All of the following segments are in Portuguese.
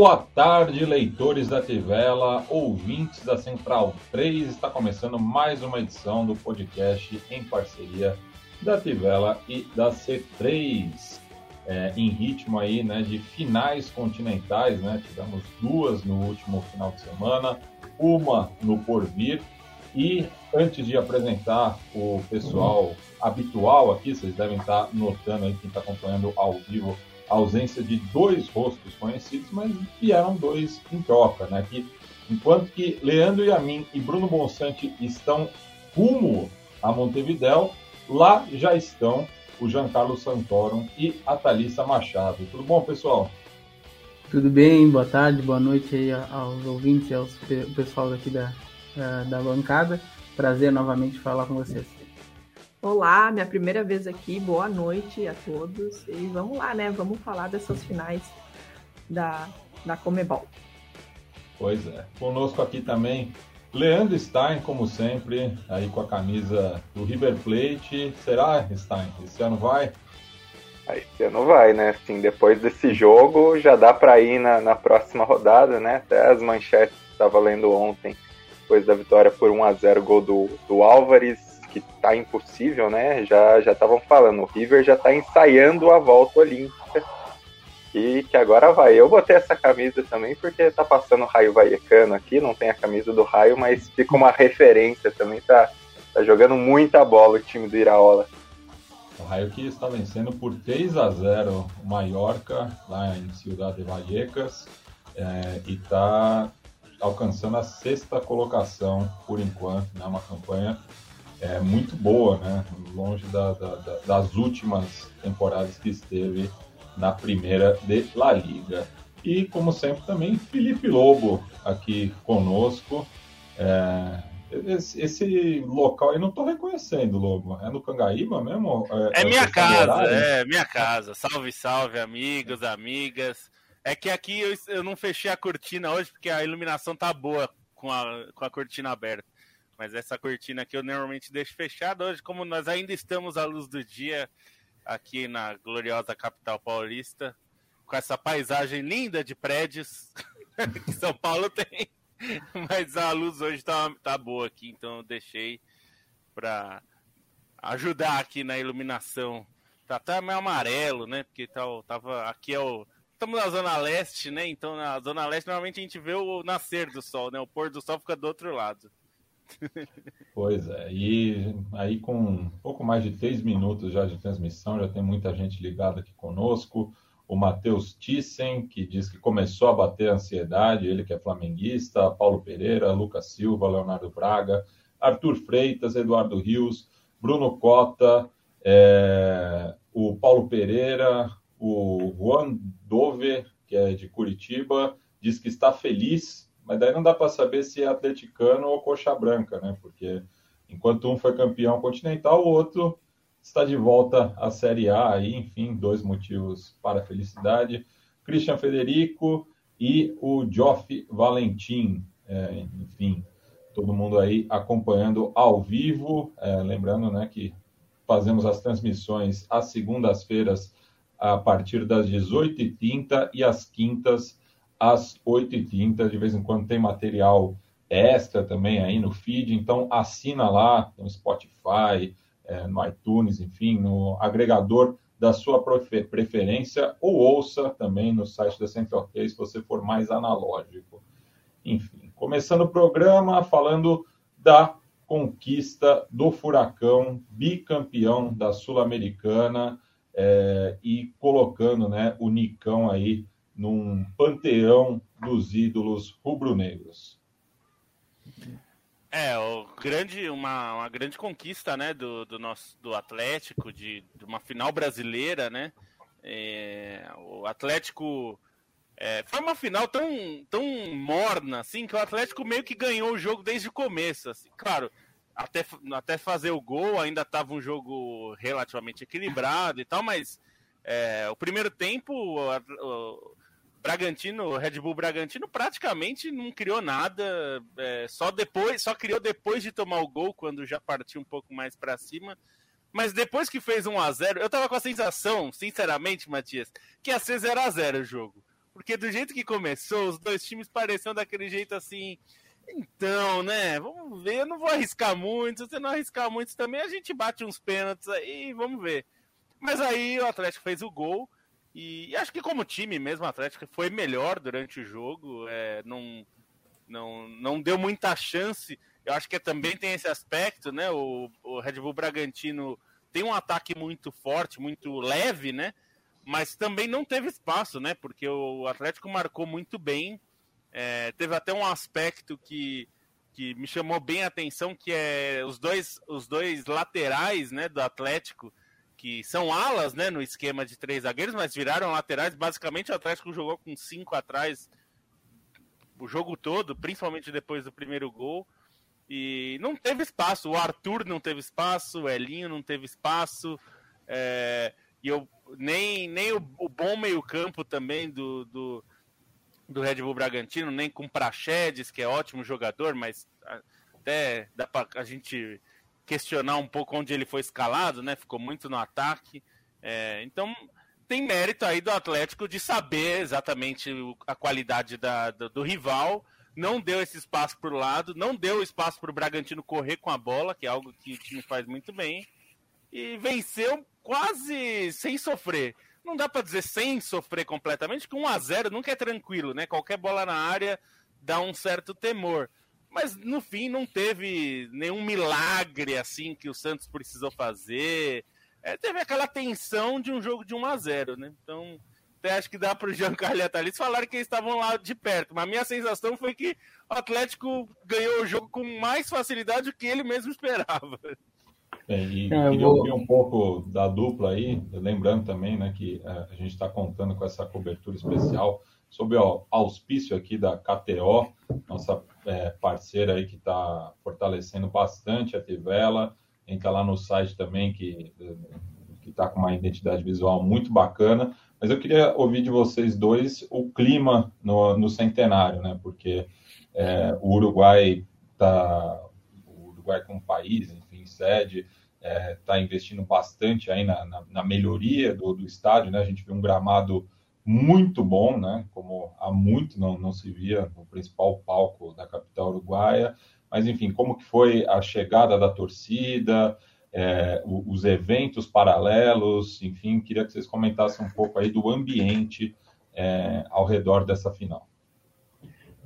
Boa tarde, leitores da Tivela, ouvintes da Central 3. Está começando mais uma edição do podcast em parceria da Tivela e da C3. É, em ritmo aí, né, de finais continentais, né? Tivemos duas no último final de semana, uma no porvir. E antes de apresentar o pessoal habitual aqui, vocês devem estar notando aí quem está acompanhando ao vivo a ausência de dois rostos conhecidos, mas vieram dois em troca, né? Que, enquanto que Leandro Yamin e Bruno Bonsante estão rumo a Montevidéu, lá já estão o Giancarlo Santorum e a Thalissa Machado. Tudo bom, pessoal? Tudo bem, boa tarde, boa noite aí aos ouvintes e ao pessoal daqui da, da bancada. Prazer novamente falar com vocês. Olá, minha primeira vez aqui, boa noite a todos. E vamos lá, né? Vamos falar dessas finais da, da Comebol. Pois é. Conosco aqui também Leandro Stein, como sempre, aí com a camisa do River Plate. Será, Stein? Esse ano vai? Esse ano vai, né? Assim, depois desse jogo já dá para ir na, na próxima rodada, né? Até as manchetes que estava lendo ontem, depois da vitória por 1 a 0 gol do, do Álvares que tá impossível, né? Já já estavam falando, o River já tá ensaiando a volta olímpica e que agora vai. Eu botei essa camisa também porque tá passando o Raio Vallecano aqui, não tem a camisa do Raio, mas fica uma referência também, tá, tá jogando muita bola o time do Iraola. O Raio que está vencendo por 3 a 0 o Mallorca, lá em Ciudad de Vallecas, é, e está alcançando a sexta colocação por enquanto, né? Uma campanha é muito boa, né? Longe da, da, da, das últimas temporadas que esteve na primeira de La Liga. E, como sempre, também Felipe Lobo aqui conosco. É, esse, esse, local aí não estou reconhecendo, Lobo. É no Cangaíba mesmo? É, é minha casa, é minha casa. Salve, salve, amigos, amigas. É que aqui eu, eu não fechei a cortina hoje porque a iluminação tá boa com a, com a cortina aberta. Mas essa cortina aqui eu normalmente deixo fechada. Hoje, como nós ainda estamos à luz do dia aqui na gloriosa capital paulista, com essa paisagem linda de prédios que São Paulo tem. Mas a luz hoje tá, tá boa aqui, então eu deixei para ajudar aqui na iluminação. Tá até meio amarelo, né? Porque tá, tava aqui é o estamos na zona leste, né? Então na zona leste normalmente a gente vê o nascer do sol, né? O pôr do sol fica do outro lado. Pois é, e aí com pouco mais de três minutos já de transmissão, já tem muita gente ligada aqui conosco. O Matheus Thyssen, que diz que começou a bater a ansiedade, ele que é flamenguista, Paulo Pereira, Lucas Silva, Leonardo Braga, Arthur Freitas, Eduardo Rios, Bruno Cota, é, o Paulo Pereira, o Juan Dove, que é de Curitiba, diz que está feliz mas daí não dá para saber se é atleticano ou coxa branca, né? Porque enquanto um foi campeão continental, o outro está de volta à Série A, aí, enfim, dois motivos para felicidade. Christian Federico e o Geoff Valentim, é, enfim, todo mundo aí acompanhando ao vivo, é, lembrando, né, que fazemos as transmissões às segundas-feiras a partir das 18h30 e às quintas às 8h30. De vez em quando tem material extra também aí no feed, então assina lá no Spotify, é, no iTunes, enfim, no agregador da sua preferência, ou ouça também no site da Central 3 se você for mais analógico. Enfim, começando o programa falando da conquista do Furacão, bicampeão da Sul-Americana, é, e colocando né, o Nicão aí num panteão dos ídolos rubro-negros. É, grande, uma, uma grande conquista né, do, do nosso do Atlético, de, de uma final brasileira, né? É, o Atlético é, foi uma final tão, tão morna assim que o Atlético meio que ganhou o jogo desde o começo. Assim. Claro, até, até fazer o gol ainda estava um jogo relativamente equilibrado e tal, mas é, o primeiro tempo o, Bragantino, Red Bull Bragantino praticamente não criou nada, é, só depois, só criou depois de tomar o gol, quando já partiu um pouco mais para cima. Mas depois que fez 1 a 0 eu tava com a sensação, sinceramente, Matias, que ia ser 0 a 0 o jogo. Porque do jeito que começou, os dois times pareciam daquele jeito assim. Então, né? Vamos ver. Eu não vou arriscar muito. Se você não arriscar muito também, a gente bate uns pênaltis aí vamos ver. Mas aí o Atlético fez o gol. E, e, acho que como time mesmo, o Atlético foi melhor durante o jogo, é, não, não, não deu muita chance. Eu acho que também tem esse aspecto, né? O, o Red Bull Bragantino tem um ataque muito forte, muito leve, né? Mas também não teve espaço, né? Porque o Atlético marcou muito bem. É, teve até um aspecto que, que me chamou bem a atenção, que é os dois, os dois laterais né, do Atlético que são alas, né, no esquema de três zagueiros, mas viraram laterais. Basicamente, o Atlético jogou com cinco atrás o jogo todo, principalmente depois do primeiro gol. E não teve espaço. O Arthur não teve espaço, o Elinho não teve espaço. É, e eu, nem, nem o, o bom meio-campo também do, do, do, Red Bull Bragantino, nem com Praxedes, que é ótimo jogador, mas até dá para a gente questionar um pouco onde ele foi escalado, né? Ficou muito no ataque. É, então tem mérito aí do Atlético de saber exatamente a qualidade da, do, do rival. Não deu esse espaço para o lado, não deu espaço para o Bragantino correr com a bola, que é algo que o time faz muito bem. E venceu quase sem sofrer. Não dá para dizer sem sofrer completamente, que 1 a 0 nunca é tranquilo, né? Qualquer bola na área dá um certo temor mas no fim não teve nenhum milagre assim que o Santos precisou fazer. É, teve aquela tensão de um jogo de 1 a 0 né? Então, até acho que dá para o Giancarlo e a Thalys falar que eles estavam lá de perto, mas a minha sensação foi que o Atlético ganhou o jogo com mais facilidade do que ele mesmo esperava. É, e Não, queria vou... ouvir um pouco da dupla aí, lembrando também né, que é, a gente está contando com essa cobertura especial sob o auspício aqui da KTO, nossa é, parceira aí que está fortalecendo bastante a Tivela. Entra lá no site também que está com uma identidade visual muito bacana. Mas eu queria ouvir de vocês dois o clima no, no centenário, né? Porque é, o Uruguai está, o Uruguai como país, enfim, sede, está é, tá investindo bastante aí na, na, na melhoria do, do estádio, né? A gente viu um gramado muito bom, né? Como há muito não, não se via no principal palco da capital uruguaia. Mas, enfim, como que foi a chegada da torcida, é, os eventos paralelos, enfim, queria que vocês comentassem um pouco aí do ambiente é, ao redor dessa final.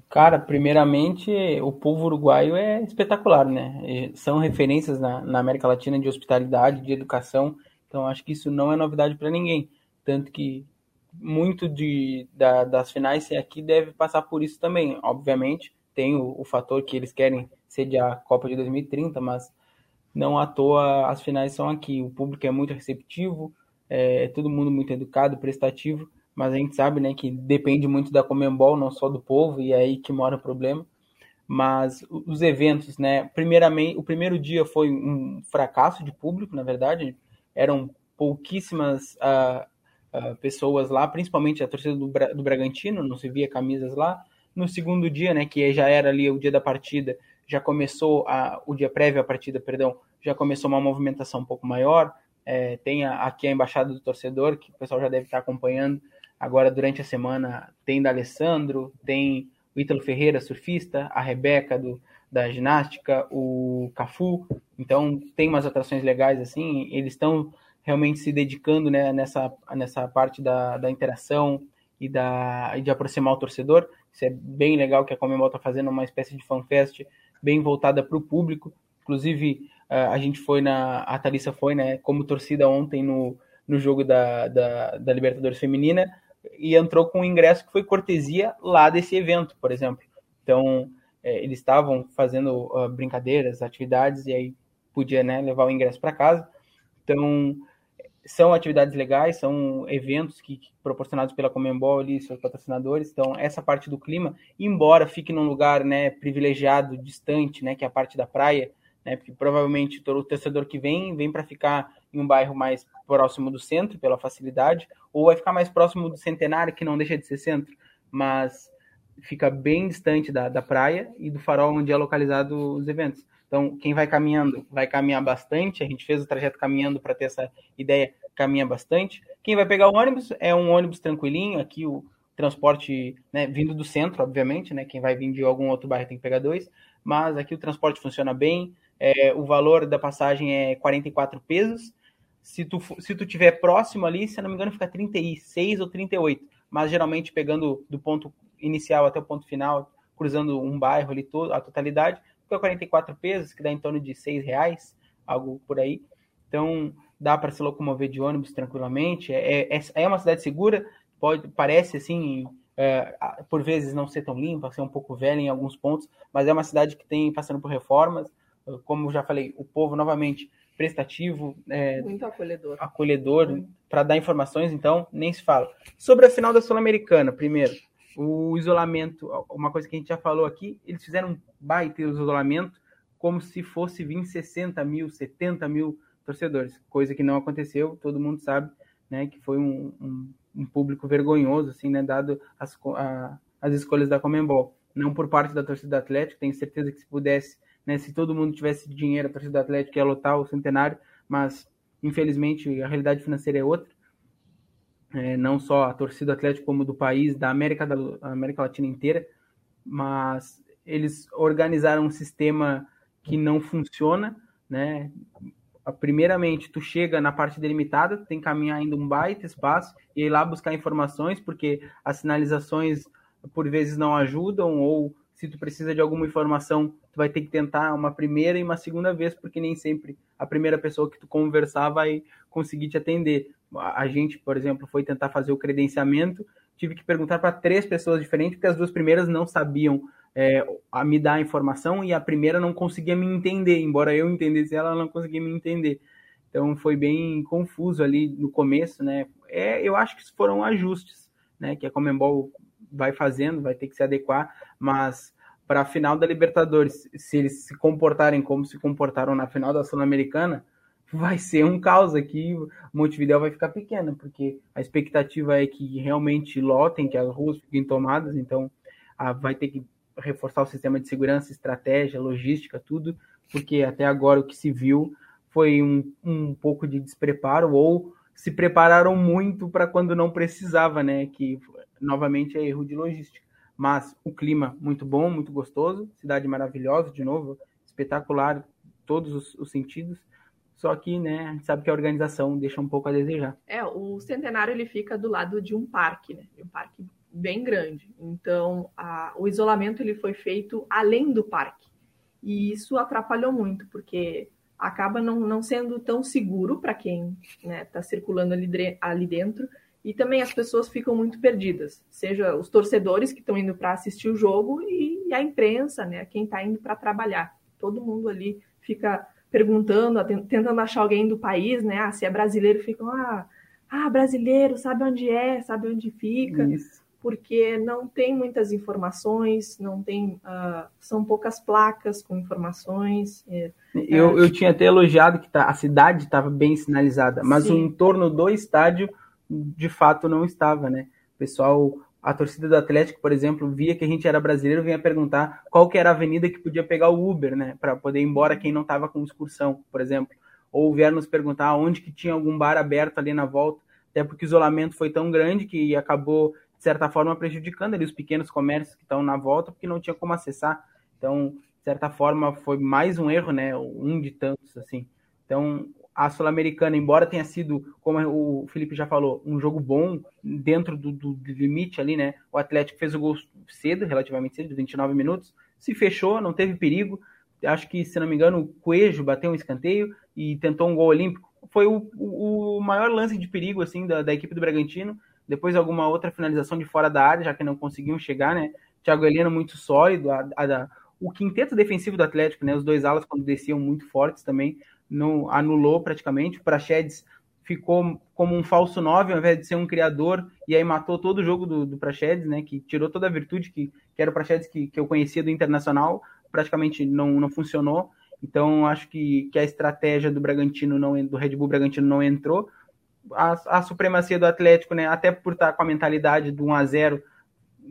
Cara, primeiramente, o povo uruguaio é espetacular, né? São referências na, na América Latina de hospitalidade, de educação, então acho que isso não é novidade para ninguém. Tanto que muito de, da, das finais ser aqui deve passar por isso também. Obviamente, tem o, o, fator que eles querem sediar a Copa de 2030, mas não à toa as finais são aqui. O público é muito receptivo, é, é todo mundo muito educado, prestativo, mas a gente sabe né, que depende muito da Comembol, não só do povo, e é aí que mora o problema. Mas os eventos, né? Primeiramente, o primeiro dia foi um fracasso de público, na verdade, eram pouquíssimas uh, uh, pessoas lá, principalmente a torcida do, Bra do Bragantino, não se via camisas lá. No segundo dia, né, que já era ali o dia da partida, já começou a, o dia prévio à partida, perdão, já começou uma movimentação um pouco maior. É, tem a, aqui a embaixada do torcedor, que o pessoal já deve estar acompanhando. Agora, durante a semana, tem da Alessandro, tem o Ítalo Ferreira, surfista, a Rebeca do, da ginástica, o Cafu. Então, tem umas atrações legais assim. Eles estão realmente se dedicando né, nessa, nessa parte da, da interação e da, de aproximar o torcedor. Isso é bem legal que a Comembol está fazendo uma espécie de fanfest bem voltada para o público. Inclusive, a gente foi na. A Thalissa foi, né, como torcida ontem no, no jogo da, da, da Libertadores Feminina. e entrou com um ingresso que foi cortesia lá desse evento, por exemplo. Então, é, eles estavam fazendo uh, brincadeiras, atividades, e aí podia né, levar o ingresso para casa. Então, são atividades legais, são eventos que, que proporcionados pela Comembol e seus patrocinadores. Então, essa parte do clima, embora fique num lugar né, privilegiado, distante, né, que é a parte da praia, né, porque provavelmente o torcedor que vem, vem para ficar em um bairro mais próximo do centro, pela facilidade, ou vai ficar mais próximo do Centenário, que não deixa de ser centro, mas fica bem distante da, da praia e do farol onde é localizado os eventos. Então, quem vai caminhando vai caminhar bastante. A gente fez o trajeto caminhando para ter essa ideia, caminha bastante. Quem vai pegar o ônibus é um ônibus tranquilinho. Aqui o transporte né, vindo do centro, obviamente, né? Quem vai vir de algum outro bairro tem que pegar dois. Mas aqui o transporte funciona bem. É, o valor da passagem é 44 pesos. Se tu, se tu tiver próximo ali, se não me engano, fica 36 ou 38. Mas geralmente pegando do ponto inicial até o ponto final, cruzando um bairro ali todo, a totalidade, fica 44 pesos, que dá em torno de 6 reais, algo por aí. Então, dá para se locomover de ônibus tranquilamente. É, é, é uma cidade segura, pode, parece assim, é, por vezes não ser tão limpa, ser um pouco velha em alguns pontos, mas é uma cidade que tem passando por reformas. Como já falei, o povo novamente prestativo, é, muito acolhedor, acolhedor para dar informações, então nem se fala. Sobre a final da Sul-Americana, primeiro, o isolamento, uma coisa que a gente já falou aqui, eles fizeram um baita isolamento como se fosse vir 60 mil, 70 mil torcedores, coisa que não aconteceu, todo mundo sabe, né, que foi um, um, um público vergonhoso, assim, né, dado as, a, as escolhas da Comembol. Não por parte da torcida Atlético, tenho certeza que se pudesse, né, se todo mundo tivesse dinheiro, a torcida Atlético ia lotar o centenário, mas infelizmente a realidade financeira é outra é, não só a torcida do Atlético, como do país, da América, da América Latina inteira, mas eles organizaram um sistema que não funciona, né? Primeiramente, tu chega na parte delimitada, tem que caminhar ainda um baita espaço e ir lá buscar informações, porque as sinalizações por vezes não ajudam, ou se tu precisa de alguma informação, tu vai ter que tentar uma primeira e uma segunda vez, porque nem sempre a primeira pessoa que tu conversar vai conseguir te atender a gente, por exemplo, foi tentar fazer o credenciamento, tive que perguntar para três pessoas diferentes, porque as duas primeiras não sabiam é, a me dar a informação e a primeira não conseguia me entender, embora eu entendesse ela, ela não conseguia me entender. Então foi bem confuso ali no começo, né? É, eu acho que foram ajustes, né? Que a Comembol vai fazendo, vai ter que se adequar, mas para a final da Libertadores, se eles se comportarem como se comportaram na final da Sul-Americana, vai ser um caos aqui. Montevideo vai ficar pequena, porque a expectativa é que realmente lotem, que as ruas fiquem tomadas, então ah, vai ter que reforçar o sistema de segurança, estratégia, logística, tudo, porque até agora o que se viu foi um, um pouco de despreparo ou se prepararam muito para quando não precisava, né? Que novamente é erro de logística. Mas o clima muito bom, muito gostoso, cidade maravilhosa, de novo, espetacular, todos os, os sentidos. Só que, né, a gente sabe que a organização deixa um pouco a desejar. É, o centenário ele fica do lado de um parque, né? Um parque bem grande. Então, a, o isolamento ele foi feito além do parque. E isso atrapalhou muito, porque acaba não, não sendo tão seguro para quem está né, tá circulando ali, ali dentro. E também as pessoas ficam muito perdidas, seja os torcedores que estão indo para assistir o jogo e, e a imprensa, né, quem está indo para trabalhar. Todo mundo ali fica perguntando, tentando achar alguém do país, né? Ah, se é brasileiro, ficam, ah, ah, brasileiro, sabe onde é, sabe onde fica. Isso. Porque não tem muitas informações, não tem, uh, são poucas placas com informações. É, eu, é... eu tinha até elogiado que tá, a cidade estava bem sinalizada, mas Sim. o entorno do estádio de fato não estava, né? O pessoal a torcida do Atlético, por exemplo, via que a gente era brasileiro, vinha perguntar qual que era a avenida que podia pegar o Uber, né, para poder ir embora quem não estava com excursão, por exemplo. Ou vieram nos perguntar onde que tinha algum bar aberto ali na volta, até porque o isolamento foi tão grande que acabou, de certa forma, prejudicando ali os pequenos comércios que estão na volta, porque não tinha como acessar. Então, de certa forma, foi mais um erro, né, um de tantos, assim. Então, a Sul-Americana, embora tenha sido, como o Felipe já falou, um jogo bom, dentro do, do, do, limite ali, né? O Atlético fez o gol cedo, relativamente cedo, 29 minutos, se fechou, não teve perigo. Acho que, se não me engano, o Coelho bateu um escanteio e tentou um gol olímpico. Foi o, o, o maior lance de perigo, assim, da, da equipe do Bragantino. depois alguma outra finalização de fora da área, já que não conseguiam chegar, né? Thiago Heleno muito sólido, a, a, o quinteto defensivo do Atlético, né? Os dois alas quando desciam muito fortes também, não anulou praticamente. O Praxedes ficou como um falso 9 ao invés de ser um criador, e aí matou todo o jogo do, do Praxedes, né? Que tirou toda a virtude que, que era o Praxedes que, que eu conhecia do Internacional, praticamente não, não funcionou. Então, acho que, que a estratégia do Bragantino, não, do Red Bull Bragantino não entrou. A, a supremacia do Atlético, né, até por estar com a mentalidade do 1 a 0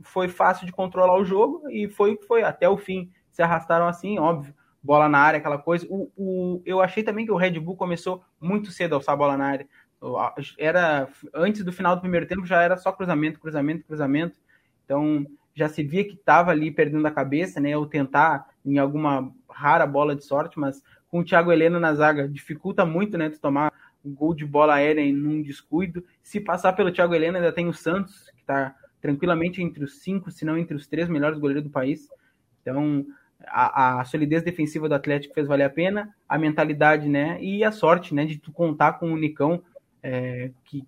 foi fácil de controlar o jogo e foi foi até o fim. Se arrastaram assim, óbvio. Bola na área, aquela coisa. O, o, eu achei também que o Red Bull começou muito cedo a alçar a bola na área. Era antes do final do primeiro tempo já era só cruzamento, cruzamento, cruzamento. Então já se via que estava ali perdendo a cabeça, né? Ou tentar em alguma rara bola de sorte, mas com o Thiago Heleno na zaga dificulta muito, né? Tu tomar um gol de bola aérea em um descuido. Se passar pelo Thiago Heleno, ainda tem o Santos, que está tranquilamente entre os cinco, se não entre os três melhores goleiros do país. Então, a, a, solidez defensiva do Atlético fez valer a pena, a mentalidade, né? E a sorte, né? De tu contar com o Nicão, é, que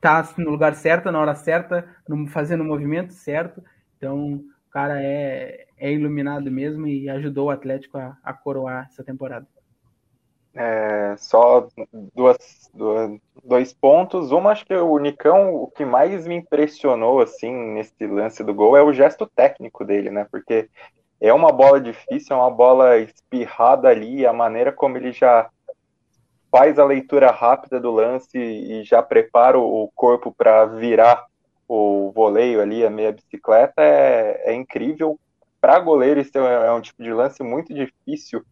tá no lugar certo, na hora certa, no, fazendo o movimento certo. Então, o cara é, é iluminado mesmo e ajudou o Atlético a, a coroar essa temporada. É, só duas, duas, dois pontos. Uma, acho que o Nicão, o que mais me impressionou assim nesse lance do gol é o gesto técnico dele, né? Porque é uma bola difícil, é uma bola espirrada ali, a maneira como ele já faz a leitura rápida do lance e já prepara o corpo para virar o voleio ali, a meia bicicleta, é, é incrível. Para goleiro, isso é, é um tipo de lance muito difícil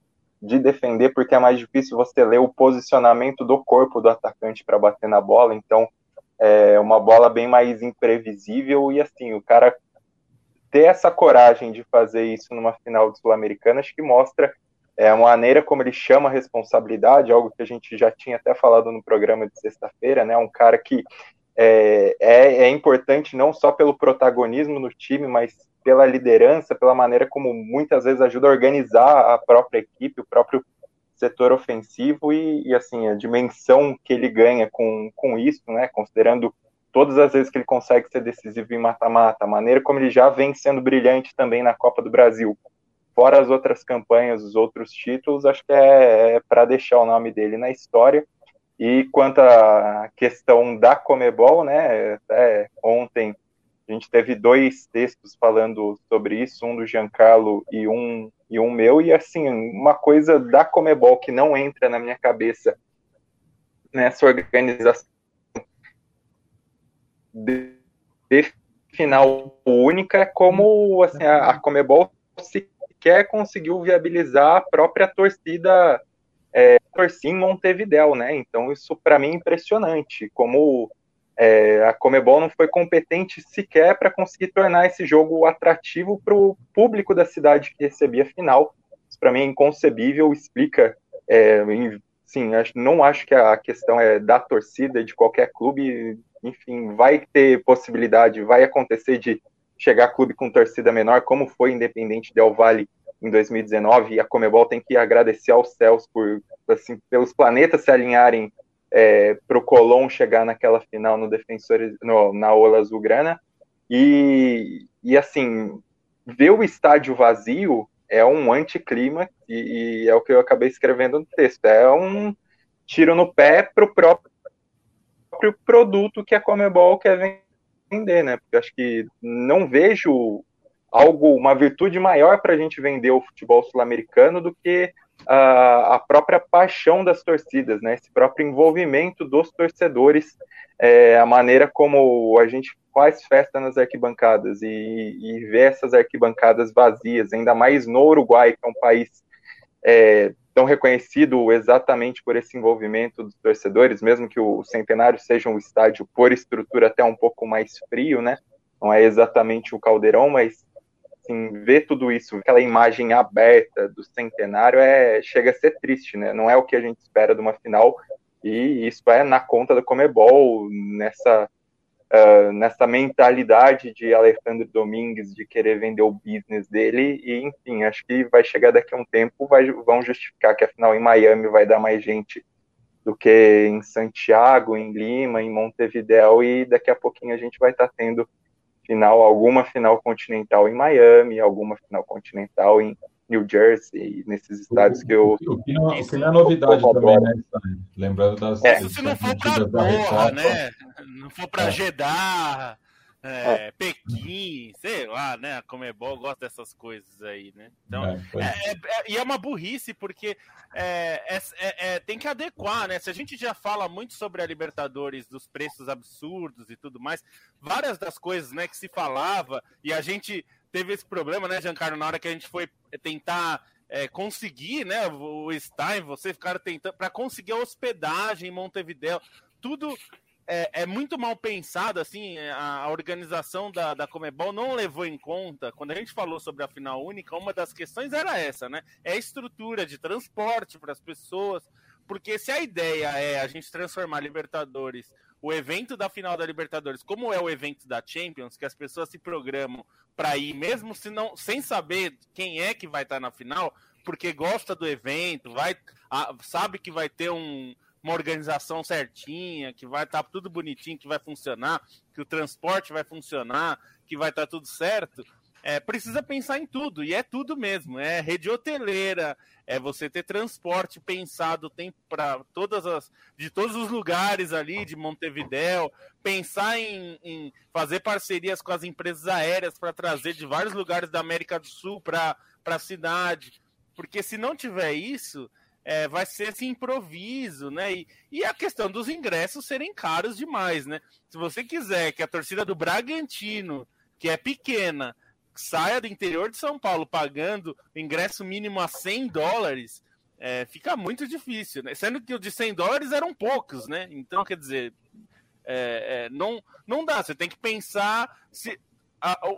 de defender, porque é mais difícil você ler o posicionamento do corpo do atacante para bater na bola. Então, é uma bola bem mais imprevisível. E assim, o cara ter essa coragem de fazer isso numa final do Sul-Americana, acho que mostra é, a maneira como ele chama a responsabilidade, algo que a gente já tinha até falado no programa de sexta-feira, né? Um cara que é, é, é importante não só pelo protagonismo no time, mas pela liderança, pela maneira como muitas vezes ajuda a organizar a própria equipe, o próprio setor ofensivo e, e assim, a dimensão que ele ganha com, com isso, né, considerando todas as vezes que ele consegue ser decisivo em mata-mata, a maneira como ele já vem sendo brilhante também na Copa do Brasil, fora as outras campanhas, os outros títulos, acho que é, é para deixar o nome dele na história. E quanto à questão da Comebol, né, até ontem a gente teve dois textos falando sobre isso, um do Giancarlo e um, e um meu, e assim, uma coisa da Comebol que não entra na minha cabeça nessa organização de, de final única como assim, a, a Comebol sequer conseguiu viabilizar a própria torcida é, torcida em Montevidéu, né? Então isso para mim é impressionante, como é, a Comebol não foi competente sequer para conseguir tornar esse jogo atrativo para o público da cidade que recebia a final. Isso para mim é inconcebível, explica. É, sim, não acho que a questão é da torcida de qualquer clube. Enfim, vai ter possibilidade, vai acontecer de chegar clube com torcida menor, como foi Independente Del Valle em 2019. E a Comebol tem que agradecer aos céus por assim, pelos planetas se alinharem é, para o Colón chegar naquela final no Defensores, no, na Ola Azulgrana. E, e assim, ver o estádio vazio é um anticlima, e, e é o que eu acabei escrevendo no texto. É um tiro no pé para o próprio, próprio produto que a Comebol quer vender, né? Porque acho que não vejo algo, uma virtude maior para a gente vender o futebol sul-americano do que a, a própria paixão das torcidas, né? Esse próprio envolvimento dos torcedores, é, a maneira como a gente faz festa nas arquibancadas e, e ver essas arquibancadas vazias, ainda mais no Uruguai, que é um país é, tão reconhecido exatamente por esse envolvimento dos torcedores, mesmo que o Centenário seja um estádio por estrutura até um pouco mais frio, né? Não é exatamente o Caldeirão, mas assim, ver tudo isso, aquela imagem aberta do centenário, é, chega a ser triste, né? Não é o que a gente espera de uma final, e isso é na conta do Comebol, nessa, uh, nessa mentalidade de Alejandro Domingues de querer vender o business dele, e enfim, acho que vai chegar daqui a um tempo, vai, vão justificar que a final em Miami vai dar mais gente do que em Santiago, em Lima, em Montevideo, e daqui a pouquinho a gente vai estar tá tendo final, alguma final continental em Miami, alguma final continental em New Jersey, nesses estados que eu. O que não, o que não é novidade também, né? Lembrando das. É. Se não for para Doha, né? Não for para é. Jeddah é, é. Pequim, sei lá, né? A Comebol gosta dessas coisas aí, né? Então, é, é, é, e é uma burrice, porque é, tem que adequar, né? Se a gente já fala muito sobre a Libertadores, dos preços absurdos e tudo mais, várias das coisas né, que se falava, e a gente teve esse problema, né, Giancarlo, na hora que a gente foi tentar é, conseguir, né, o Stein, você ficaram tentando para conseguir a hospedagem em Montevideo, tudo é, é, muito mal pensado, assim, é, a, a, organização da, da Comebol não levou em conta, quando a gente falou sobre a final única, uma das questões era essa, né? É a estrutura de transporte para as pessoas, porque se a ideia é a gente transformar Libertadores, o evento da final da Libertadores, como é o evento da Champions, que as pessoas se programam para ir, mesmo se não, sem saber quem é que vai estar na final, porque gosta do evento, vai, sabe que vai ter um uma organização certinha, que vai estar tá tudo bonitinho, que vai funcionar, que o transporte vai funcionar, que vai estar tá tudo certo, é, precisa pensar em tudo, e é tudo mesmo. É rede hoteleira, é você ter transporte pensado tem para todas as de todos os lugares ali de Montevidéu, pensar em, em fazer parcerias com as empresas aéreas para trazer de vários lugares da América do Sul para a cidade. Porque se não tiver isso, é, vai ser esse improviso, né? E, e, a questão dos ingressos serem caros demais, né? Se você quiser que a torcida do Bragantino, que é pequena, saia do interior de São Paulo pagando ingresso mínimo a 100 dólares, é, fica muito difícil, né? Sendo que o de 100 dólares eram poucos, né? Então, quer dizer, é, é, não, não dá. Você tem que pensar se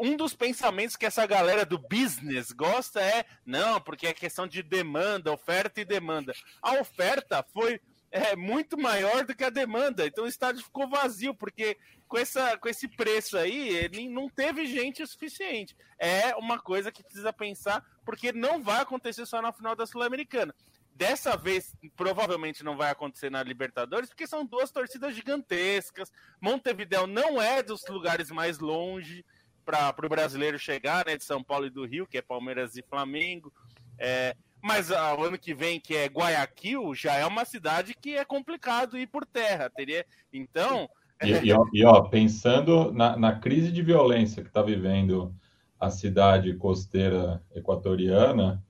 um dos pensamentos que essa galera do business gosta é não, porque é questão de demanda, oferta e demanda. A oferta foi é, muito maior do que a demanda, então o estádio ficou vazio, porque com, essa, com esse preço aí, ele não teve gente o suficiente. É uma coisa que precisa pensar, porque não vai acontecer só na final da Sul-Americana. Dessa vez, provavelmente não vai acontecer na Libertadores, porque são duas torcidas gigantescas. Montevideo não é dos lugares mais longe para o brasileiro chegar, né, de São Paulo e do Rio, que é Palmeiras e Flamengo. É, mas ah, o ano que vem, que é Guayaquil, já é uma cidade que é complicado ir por terra. Teria, então. E, e, ó, e ó, pensando na, na, crise de violência que está vivendo a cidade costeira equatoriana,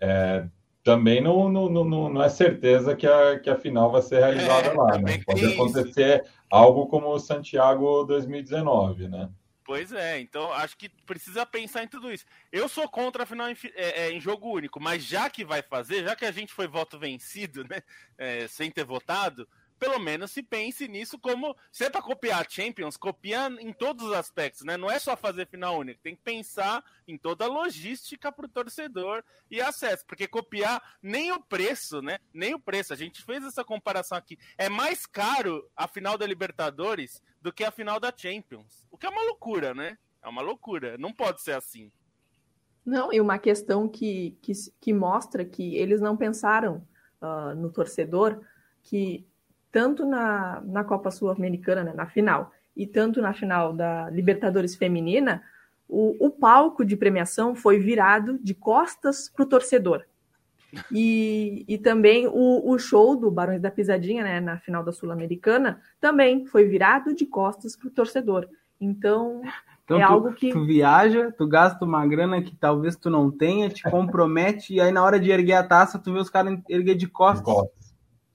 é, também não, não, não, não é certeza que a, que a final vai ser realizada é, lá. Né? Pode acontecer isso. algo como o Santiago 2019, né? Pois é, então acho que precisa pensar em tudo isso. Eu sou contra a final em, é, é, em jogo único, mas já que vai fazer, já que a gente foi voto vencido, né, é, sem ter votado, pelo menos se pense nisso como. Se é para copiar a Champions, copia em todos os aspectos, né? Não é só fazer final único, tem que pensar em toda a logística para o torcedor e acesso, porque copiar nem o preço, né? Nem o preço. A gente fez essa comparação aqui. É mais caro a final da Libertadores do que a final da Champions. O que é uma loucura, né? É uma loucura. Não pode ser assim. Não, e uma questão que, que, que mostra que eles não pensaram uh, no torcedor que tanto na, na Copa Sul-Americana, né, na final, e tanto na final da Libertadores Feminina, o, o palco de premiação foi virado de costas para o torcedor. E, e também o, o show do Barões da Pisadinha, né, na final da Sul-Americana, também foi virado de costas para o torcedor. Então, então, é tu, algo que. Tu viaja, tu gasta uma grana que talvez tu não tenha, te compromete, e aí na hora de erguer a taça, tu vê os caras erguer de costas. De costas.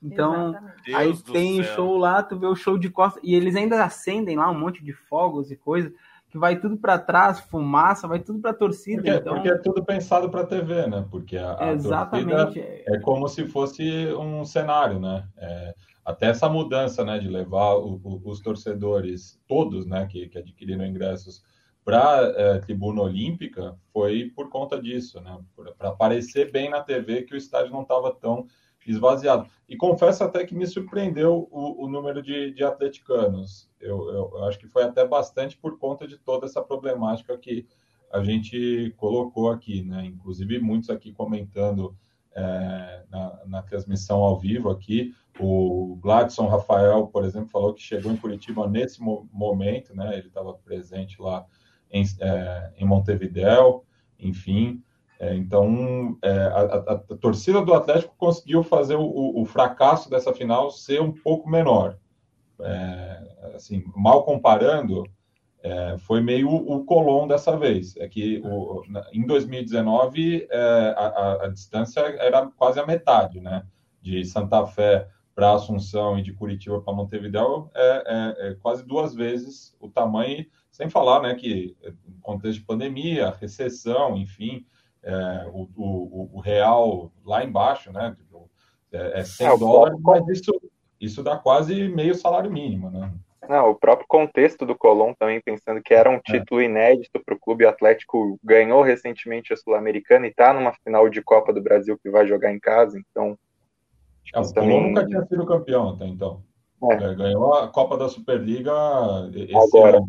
Então, aí tem céu. show lá, tu vê o show de costas, e eles ainda acendem lá um monte de fogos e coisa, que vai tudo para trás, fumaça, vai tudo para torcida. Porque, então... porque é tudo pensado para TV, né? Porque a, a Exatamente. é como se fosse um cenário, né? É, até essa mudança, né, de levar o, o, os torcedores todos, né, que, que adquiriram ingressos para é, tribuna olímpica, foi por conta disso, né? Para aparecer bem na TV que o estádio não estava tão esvaziado. E confesso até que me surpreendeu o, o número de, de atleticanos. Eu, eu, eu, acho que foi até bastante por conta de toda essa problemática que a gente colocou aqui, né? Inclusive muitos aqui comentando é, na, na, transmissão ao vivo aqui. O Gladson Rafael, por exemplo, falou que chegou em Curitiba nesse mo momento, né? Ele estava presente lá em, é, em Montevidéu, enfim. É, então, é, a, a, a, torcida do Atlético conseguiu fazer o, o, fracasso dessa final ser um pouco menor. É, assim, mal comparando, é, foi meio o Colón dessa vez. É que o, em 2019 é, a, a, distância era quase a metade, né? De Santa Fé para Assunção e de Curitiba para Montevideo é, é, quase duas vezes o tamanho, sem falar, né? Que contexto de pandemia, recessão, enfim, é, o, o, o, real lá embaixo, né? Tipo, é, é 100 dólares, mas isso, isso dá quase meio salário mínimo, né? Não, o próprio contexto do Colón também, pensando que era um é. título é. inédito para o clube. O Atlético ganhou recentemente a Sul-Americana e está numa final de Copa do Brasil que vai jogar em casa, então. É, o também... Nunca tinha sido campeão até então. É. é ganhou a Copa da Superliga esse Agora. ano.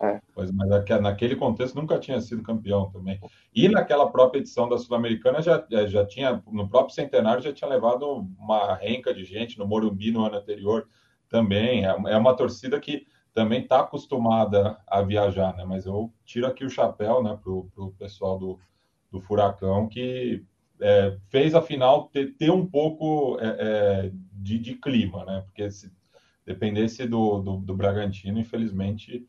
É. Pois, mas naquele contexto nunca tinha sido campeão também. E naquela própria edição da Sul-Americana já, já tinha, no próprio centenário, já tinha levado uma renca de gente no Morumbi no ano anterior também. É, é uma torcida que também está acostumada a viajar, né? Mas eu tiro aqui o chapéu, né, para o pessoal do, do Furacão que é, fez a final ter, ter um pouco é, é, de, de, clima, né? Porque se dependesse do, do, do Bragantino, infelizmente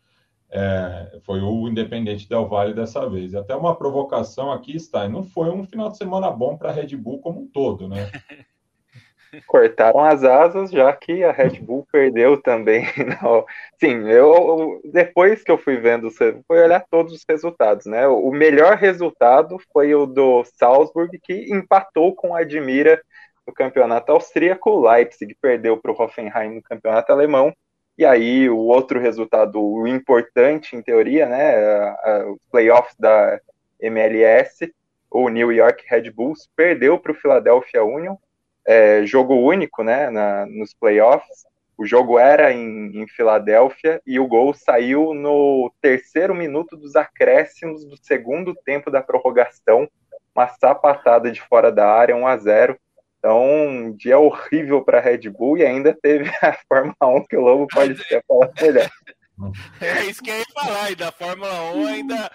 é, foi o Independente Del Valle dessa vez. Até uma provocação aqui está, não foi um final de semana bom para a Red Bull como um todo, né? cortaram as asas, já que a Red Bull perdeu também. Sim, eu depois que eu fui vendo, fui olhar todos os resultados, né? O melhor resultado foi o do Salzburg, que empatou com a Admira no campeonato austríaco. O Leipzig perdeu para o Hoffenheim no campeonato alemão. E aí, o outro resultado importante, em teoria, né? Os playoffs da MLS, o New York Red Bulls perdeu para o Philadelphia Union é, jogo único, né, na, nos playoffs. O jogo era em, em, Filadélfia e o gol saiu no terceiro minuto dos acréscimos do segundo tempo da prorrogação, uma sapatada de fora da área, 1 a 0. Então, um dia horrível para Red Bull e ainda teve a Fórmula 1 que o Lobo pode ter falado melhor. É isso que eu ia falar, e da Fórmula 1 ainda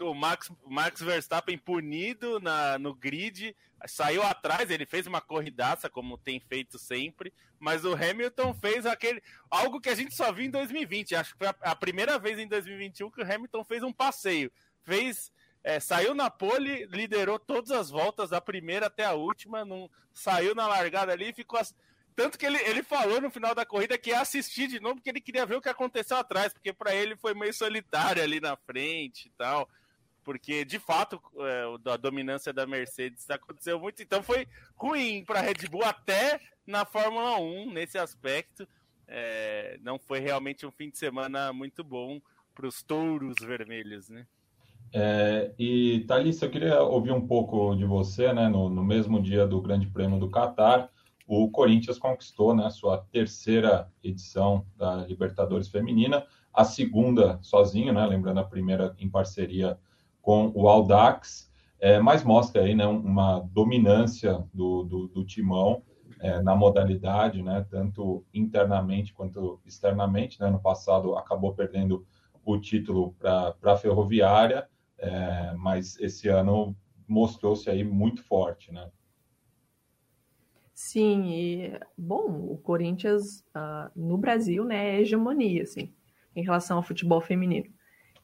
o Max, Max Verstappen punido na, no grid, saiu atrás, ele fez uma corridaça, como tem feito sempre, mas o Hamilton fez aquele algo que a gente só viu em 2020. Acho que foi a, a primeira vez em 2021 que o Hamilton fez um passeio. Fez. É, saiu na pole, liderou todas as voltas, da primeira até a última, não, saiu na largada ali e ficou. Tanto que ele, ele falou no final da corrida que ia assistir de novo, porque ele queria ver o que aconteceu atrás, porque para ele foi meio solitário ali na frente e tal porque de fato é, a dominância da Mercedes aconteceu muito, então foi ruim para a Red Bull até na Fórmula 1 nesse aspecto. É, não foi realmente um fim de semana muito bom para os touros vermelhos, né? É, e Thalissa, eu queria ouvir um pouco de você, né? No, no mesmo dia do Grande Prêmio do Catar, o Corinthians conquistou né, sua terceira edição da Libertadores Feminina, a segunda sozinho, né? Lembrando a primeira em parceria com o Audax, é, mas mostra aí né, uma dominância do, do, do timão é, na modalidade, né, tanto internamente quanto externamente. Né, no passado acabou perdendo o título para a Ferroviária, é, mas esse ano mostrou-se aí muito forte, né? Sim, e bom, o Corinthians uh, no Brasil, né, é hegemonia, assim, em relação ao futebol feminino.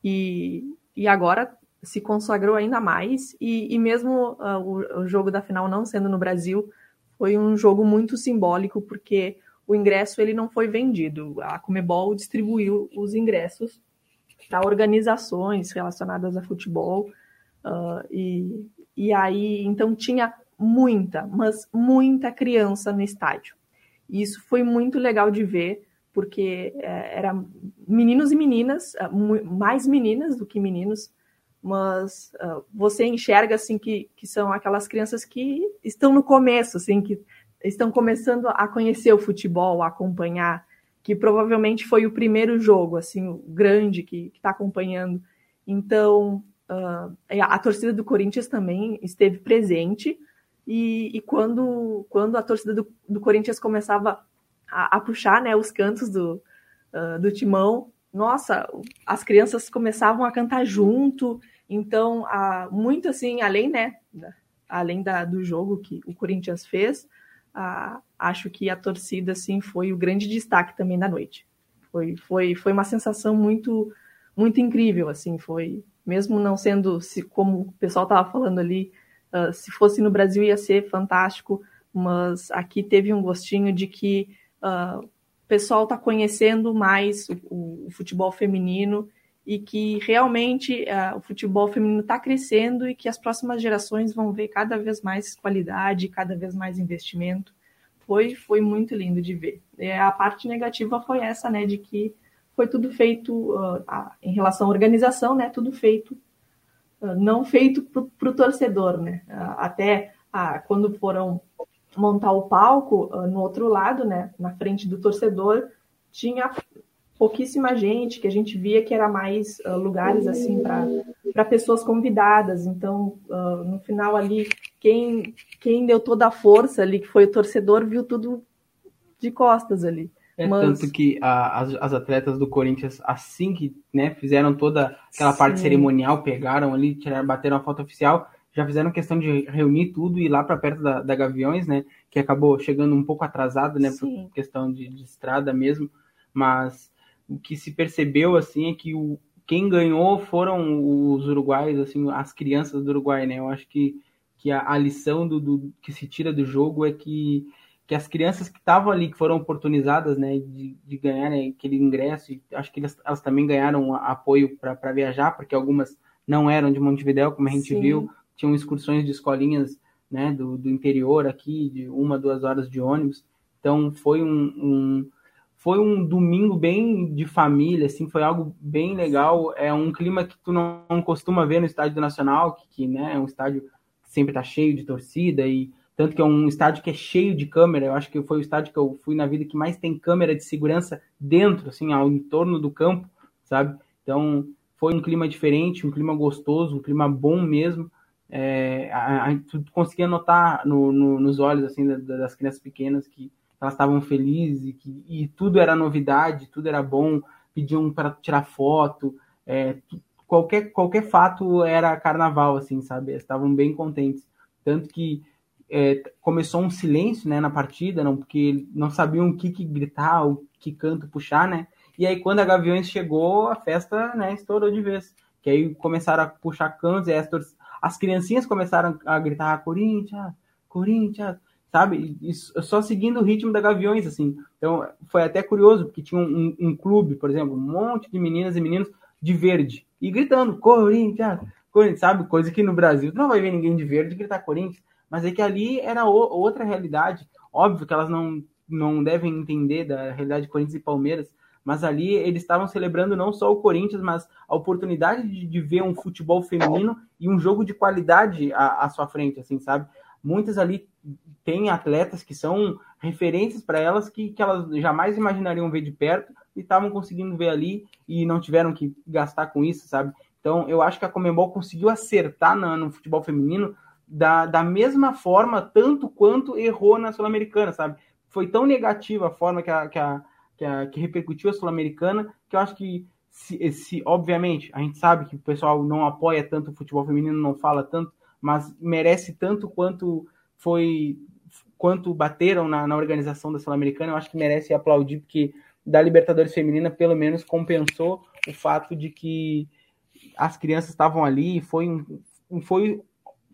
E, e agora se consagrou ainda mais, e, e mesmo uh, o, o, jogo da final não sendo no Brasil, foi um jogo muito simbólico, porque o ingresso ele não foi vendido. A Comebol distribuiu os ingressos para organizações relacionadas a futebol, uh, e, e aí então tinha muita, mas muita criança no estádio. E isso foi muito legal de ver, porque é, era meninos e meninas, ah, mais meninas do que meninos, mas uh, você enxerga assim que, que são aquelas crianças que estão no começo, assim, que estão começando a conhecer o futebol, a acompanhar, que provavelmente foi o primeiro jogo, assim, o grande que está acompanhando. Então, uh, a torcida do Corinthians também esteve presente E, e quando, quando a torcida do, do Corinthians começava a, a, puxar né, os cantos do, uh, do timão, nossa, as crianças começavam a cantar junto. Então, muito assim, além, né, além da, do jogo que o Corinthians fez, uh, acho que a torcida assim foi o grande destaque também da noite. Foi, foi, foi uma sensação muito muito incrível, assim, foi mesmo não sendo se como o pessoal estava falando ali Uh, se fosse no Brasil ia ser fantástico, mas aqui teve um gostinho de que uh, o pessoal está conhecendo mais o, o, futebol feminino e que realmente uh, o futebol feminino está crescendo e que as próximas gerações vão ver cada vez mais qualidade, cada vez mais investimento. Foi, foi muito lindo de ver. E a parte negativa foi essa, né, de que foi tudo feito em relação à organização, né, tudo feito não feito para o torcedor, né? Até quando foram montar o palco no outro lado, né, na frente do torcedor, tinha pouquíssima gente, que a gente via que era mais uh, lugares assim para pessoas convidadas. Então, uh, no final ali, quem, quem deu toda a força ali, que foi o torcedor, viu tudo de costas ali. É Mas... tanto que a, as, as, atletas do Corinthians, assim que né, fizeram toda aquela Sim. parte cerimonial, pegaram ali, tiraram, bateram a foto oficial, já fizeram questão de reunir tudo e ir lá para perto da, da, Gaviões, né? Que acabou chegando um pouco atrasado, né? Sim. Por questão de, de, estrada mesmo. Mas o que se percebeu, assim, é que o, quem ganhou foram os uruguaios, assim, as crianças do Uruguai, né? Eu acho que, que a, a lição do, do, que se tira do jogo é que que as crianças que estavam ali, que foram oportunizadas, né, de, de ganhar né, aquele ingresso, acho que elas, elas também ganharam apoio para viajar, porque algumas não eram de Montevideo, como a gente Sim. viu, tinham excursões de escolinhas, né, do, do interior aqui, de uma, duas horas de ônibus, então foi um, um foi um domingo bem de família, assim, foi algo bem legal, é um clima que tu não, não costuma ver no Estádio Nacional, que, que né, é um estádio que sempre está cheio de torcida e tanto que é um estádio que é cheio de câmera. Eu acho que foi o estádio que eu fui na vida que mais tem câmera de segurança dentro, assim, ao entorno do campo, sabe? Então, foi um clima diferente, um clima gostoso, um clima bom mesmo. É, a, a, tu conseguia notar no, no, nos olhos, assim, da, das crianças pequenas que elas estavam felizes e que e tudo era novidade, tudo era bom, pediam para tirar foto, é, qualquer, qualquer fato era carnaval, assim, sabe? Estavam bem contentes. Tanto que é, começou um silêncio né, na partida, não, porque não sabiam o que, que gritar, o que canto puxar, né? E aí, quando a Gaviões chegou, a festa né, estourou de vez. Que aí começaram a puxar cantos e as, as criancinhas começaram a gritar Corinthians, Corinthians, sabe? E só seguindo o ritmo da Gaviões, assim. Então, foi até curioso, porque tinha um, um, clube, por exemplo, um monte de meninas e meninos de verde. E gritando, Corinthians, Corinthians, sabe? Coisa que no Brasil não vai ver ninguém de verde gritar Corinthians mas é que ali era o, outra realidade. Óbvio que elas não, não devem entender da realidade de Corinthians e Palmeiras, mas ali eles estavam celebrando não só o Corinthians, mas a oportunidade de, de ver um futebol feminino e um jogo de qualidade à, à sua frente, assim, sabe? Muitas ali têm atletas que são referências para elas que, que elas jamais imaginariam ver de perto e estavam conseguindo ver ali e não tiveram que gastar com isso, sabe? Então, eu acho que a Comembol conseguiu acertar no, no futebol feminino da, da mesma forma, tanto quanto errou na Sul-Americana, sabe? Foi tão negativa a forma que, a, que, a, que, a, que repercutiu a Sul-Americana, que eu acho que, se, se, obviamente, a gente sabe que o pessoal não apoia tanto o futebol feminino, não fala tanto, mas merece tanto quanto foi quanto bateram na, na organização da Sul-Americana, eu acho que merece aplaudir, porque da Libertadores Feminina, pelo menos, compensou o fato de que as crianças estavam ali, foi, foi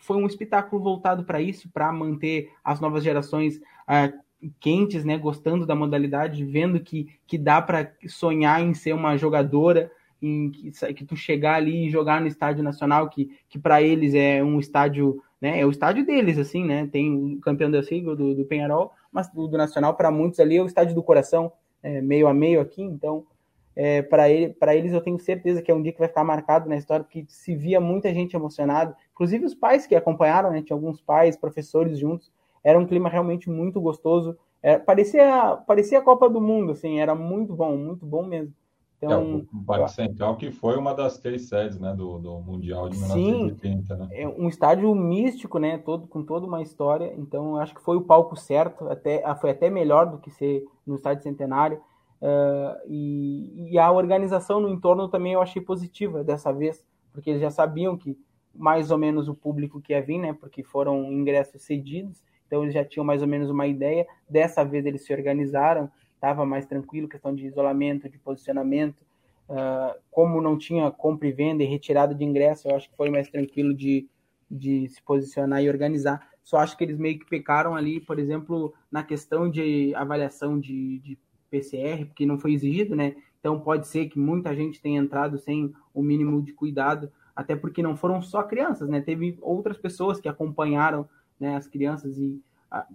foi um espetáculo voltado para isso, para manter as novas gerações uh, quentes, né, gostando da modalidade, vendo que, que dá para sonhar em ser uma jogadora, em que, que, tu chegar ali e jogar no estádio nacional, que, que para eles é um estádio, né, é o estádio deles, assim, né, tem o campeão da sigla do, do Penharol, mas do, do Nacional para muitos ali é o estádio do coração, é, meio a meio aqui, então é, para ele, eles eu tenho certeza que é um dia que vai ficar marcado na história, porque se via muita gente emocionada, inclusive os pais que acompanharam, né, tinha alguns pais, professores juntos, era um clima realmente muito gostoso, é, parecia, parecia a Copa do Mundo, assim, era muito bom, muito bom mesmo. Então, é, o Parque Central, que foi uma das três sedes né, do, do Mundial de 1930. Sim, né? é um estádio místico, né, todo, com toda uma história. Então, acho que foi o palco certo, até, foi até melhor do que ser no estádio centenário. Uh, e, e, a organização no entorno também eu achei positiva dessa vez, porque eles já sabiam que mais ou menos o público que ia vir, né, porque foram ingressos cedidos, então eles já tinham mais ou menos uma ideia. Dessa vez eles se organizaram, estava mais tranquilo, questão de isolamento, de posicionamento. Uh, como não tinha compra e venda e retirada de ingresso, eu acho que foi mais tranquilo de, de se posicionar e organizar. Só acho que eles meio que pecaram ali, por exemplo, na questão de avaliação de, de PCR, porque não foi exigido, né? Então pode ser que muita gente tenha entrado sem o mínimo de cuidado, até porque não foram só crianças, né? Teve outras pessoas que acompanharam né, as crianças e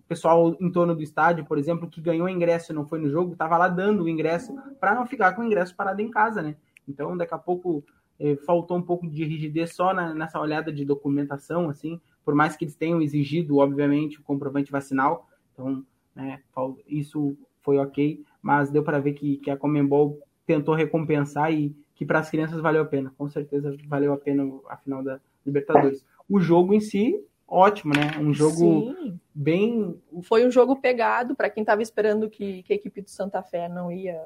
pessoal em torno do estádio, por exemplo, que ganhou ingresso e não foi no jogo, estava lá dando o ingresso para não ficar com o ingresso parado em casa, né? Então, daqui a pouco eh, faltou um pouco de rigidez só na, nessa olhada de documentação, assim, por mais que eles tenham exigido, obviamente, o comprovante vacinal, então, né, isso foi ok, mas deu para ver que, que a Comembol tentou recompensar e que para as crianças valeu a pena, com certeza valeu a pena a final da Libertadores. O jogo em si ótimo, né? Um jogo Sim. bem. Foi um jogo pegado para quem estava esperando que, que, a equipe do Santa Fé não ia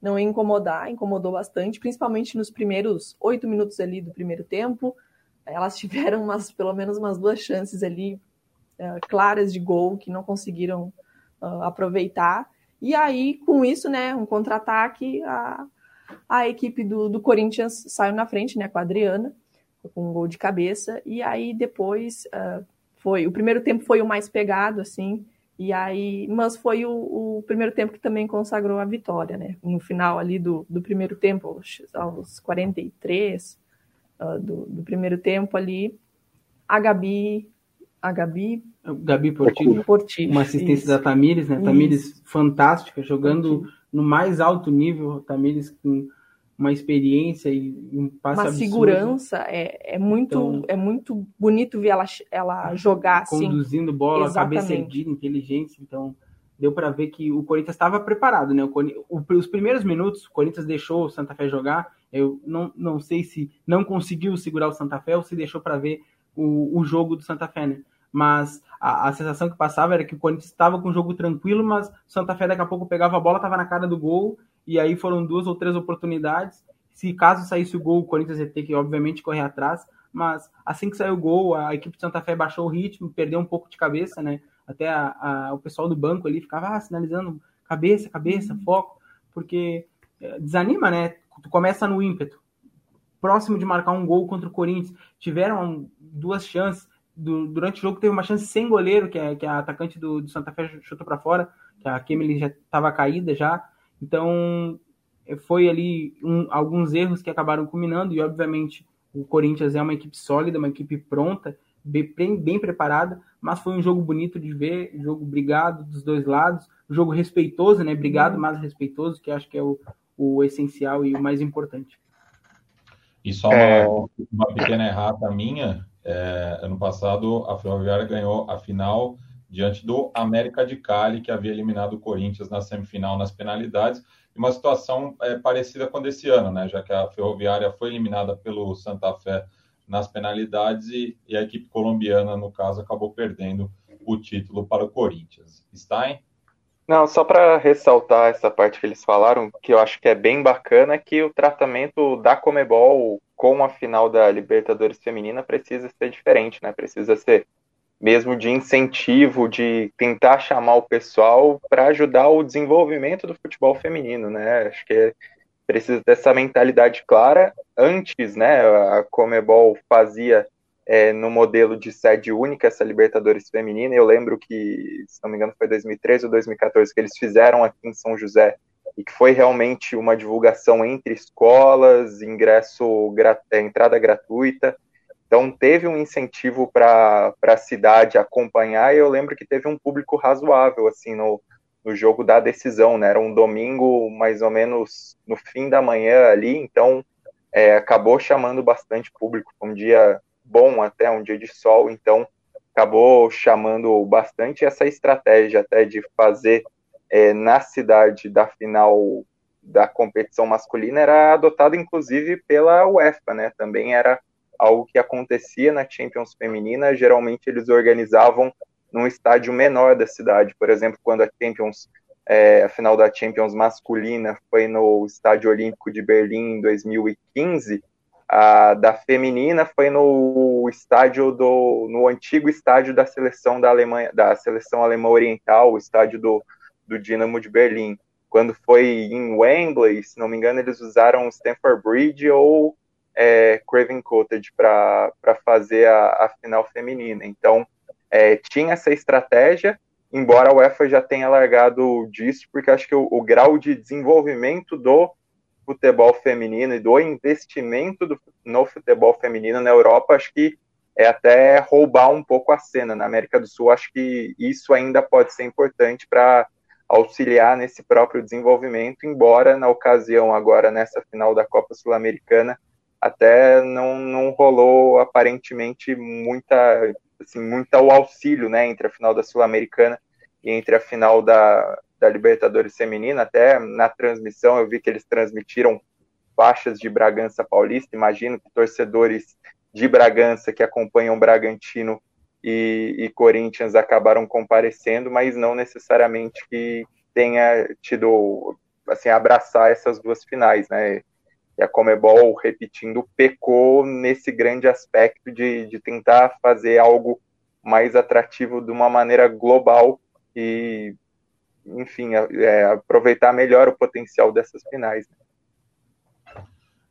não ia incomodar, incomodou bastante, principalmente nos primeiros oito minutos ali do primeiro tempo. Elas tiveram umas, pelo menos umas duas chances ali uh, claras de gol que não conseguiram uh, aproveitar. E aí, com isso, né, um contra-ataque, a, a equipe do, do Corinthians saiu na frente, né, com a Adriana com um gol de cabeça, e aí depois uh, foi. O primeiro tempo foi o mais pegado, assim, e aí, mas foi o, o, primeiro tempo que também consagrou a vitória, né? No final ali do, do primeiro tempo, aos, aos 43 uh, do, do primeiro tempo ali, a Gabi. A Gabi. Gabi Portillo, Portillo uma assistência isso. da Tamires, né? Tamires isso. fantástica, jogando no mais alto nível. Tamires com uma experiência e um passe uma absurdo. segurança é, é muito então, é muito bonito ver ela ela jogar assim conduzindo bola Exatamente. cabeça erguida inteligência então deu para ver que o Corinthians estava preparado né o, o, os primeiros minutos o Corinthians deixou o Santa Fé jogar eu não, não sei se não conseguiu segurar o Santa Fé ou se deixou para ver o, o jogo do Santa Fé né mas a, a, sensação que passava era que o Corinthians estava com o jogo tranquilo, mas o Santa Fé daqui a pouco pegava a bola, estava na cara do gol e aí foram duas ou três oportunidades. Se caso saísse o gol, o Corinthians ia ter que, obviamente, correr atrás, mas assim que saiu o gol, a equipe de Santa Fé baixou o ritmo, perdeu um pouco de cabeça, né? Até a, a, o pessoal do banco ali ficava ah, sinalizando cabeça, cabeça, foco, porque é, desanima, né? Tu começa no ímpeto. Próximo de marcar um gol contra o Corinthians, tiveram duas chances. Do, durante o jogo teve uma chance sem goleiro, que é, que é a atacante do, do Santa Fé chutou para fora, que a Kemily já estava caída já. Então, foi ali um, alguns erros que acabaram culminando, e obviamente o Corinthians é uma equipe sólida, uma equipe pronta, bem, bem preparada, mas foi um jogo bonito de ver, jogo brigado dos dois lados, jogo respeitoso, né? Brigado, mas respeitoso, que acho que é o, o essencial e o mais importante. E só uma, é... uma pequena errata minha, é, ano passado a Ferroviária ganhou a final diante do América de Cali, que havia eliminado o Corinthians na semifinal nas penalidades, e uma situação é, parecida com desse ano, né? já que a Ferroviária foi eliminada pelo Santa Fé nas penalidades e, e a equipe colombiana, no caso, acabou perdendo o título para o Corinthians. Stein? Não, só para ressaltar essa parte que eles falaram, que eu acho que é bem bacana, que o tratamento da Comebol com a final da Libertadores Feminina precisa ser diferente, né? Precisa ser mesmo de incentivo, de tentar chamar o pessoal para ajudar o desenvolvimento do futebol feminino, né? Acho que precisa dessa mentalidade clara. Antes, né, a Comebol fazia é, no modelo de sede única essa Libertadores feminina. Eu lembro que, se não me engano, foi 2013 ou 2014 que eles fizeram aqui em São José e que foi realmente uma divulgação entre escolas, ingresso, é, entrada gratuita. Então teve um incentivo para a cidade acompanhar e eu lembro que teve um público razoável assim no, no jogo da decisão, né? Era um domingo mais ou menos no fim da manhã ali, então é, acabou chamando bastante público. Um dia bom até, um dia de sol, então acabou chamando bastante essa estratégia até de fazer é, na cidade da final da competição masculina era adotado inclusive pela UEFA, né? Também era algo que acontecia na Champions feminina. Geralmente eles organizavam num estádio menor da cidade. Por exemplo, quando a Champions, é, a final da Champions masculina foi no Estádio Olímpico de Berlim em 2015, a da feminina foi no estádio do no antigo estádio da seleção da Alemanha, da seleção alemã oriental, o estádio do, do Dinamo de Berlim. Quando foi em Wembley, se não me engano, eles usaram Stamford Bridge ou é, Craven Cottage para fazer a, a, final feminina. Então, é, tinha essa estratégia, embora a UEFA já tenha largado disso, porque acho que o, o grau de desenvolvimento do futebol feminino e do investimento do, no futebol feminino na Europa, acho que é até roubar um pouco a cena. Na América do Sul, acho que isso ainda pode ser importante para auxiliar nesse próprio desenvolvimento, embora na ocasião agora nessa final da Copa Sul-Americana até não, não rolou aparentemente muita assim, muito auxílio né, entre a final da Sul-Americana e entre a final da, da Libertadores Feminina. Até na transmissão eu vi que eles transmitiram faixas de Bragança Paulista. Imagino que torcedores de Bragança que acompanham Bragantino e, e Corinthians acabaram comparecendo, mas não necessariamente que tenha tido assim abraçar essas duas finais, né? A Comebol, repetindo, pecou nesse grande aspecto de, de tentar fazer algo mais atrativo de uma maneira global e, enfim, é, aproveitar melhor o potencial dessas finais. Né?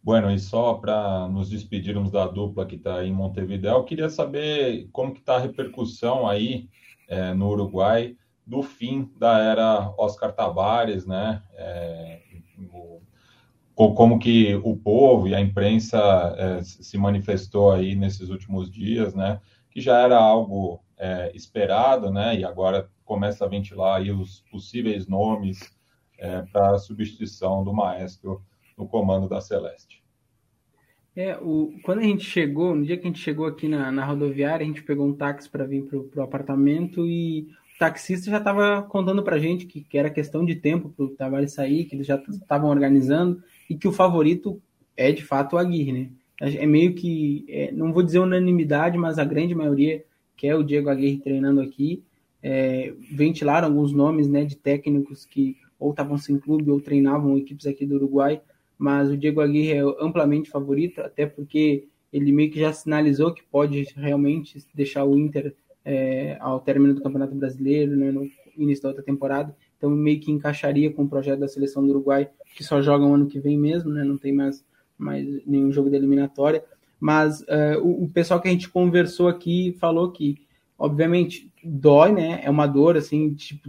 Bueno, e só para nos despedirmos da dupla que está em Montevideo, eu queria saber como que está a repercussão aí é, no Uruguai do fim da era Oscar Tabares, né? É, o, como que o povo e a imprensa é, se manifestou aí nesses últimos dias, né? Que já era algo é, esperado, né? E agora começa a ventilar aí os possíveis nomes é, para a substituição do maestro no comando da Celeste. É, o, quando a gente chegou, no dia que a gente chegou aqui na, na rodoviária, a gente pegou um táxi para vir para o apartamento e o taxista já estava contando para a gente que, que, era questão de tempo para o Tavares sair, que eles já estavam organizando e que o favorito é de fato o Aguirre, né? É meio que, é, não vou dizer unanimidade, mas a grande maioria quer o Diego Aguirre treinando aqui. É, ventilaram alguns nomes né, de técnicos que ou estavam sem clube ou treinavam equipes aqui do Uruguai mas o Diego Aguirre é amplamente favorito, até porque ele meio que já sinalizou que pode realmente deixar o Inter é, ao término do Campeonato Brasileiro, né, no início da outra temporada. Então, meio que encaixaria com o projeto da seleção do Uruguai, que só joga o ano que vem mesmo, né, não tem mais, mais nenhum jogo de eliminatória. Mas uh, o, o, pessoal que a gente conversou aqui falou que, obviamente, dói, né? É uma dor, assim, tipo,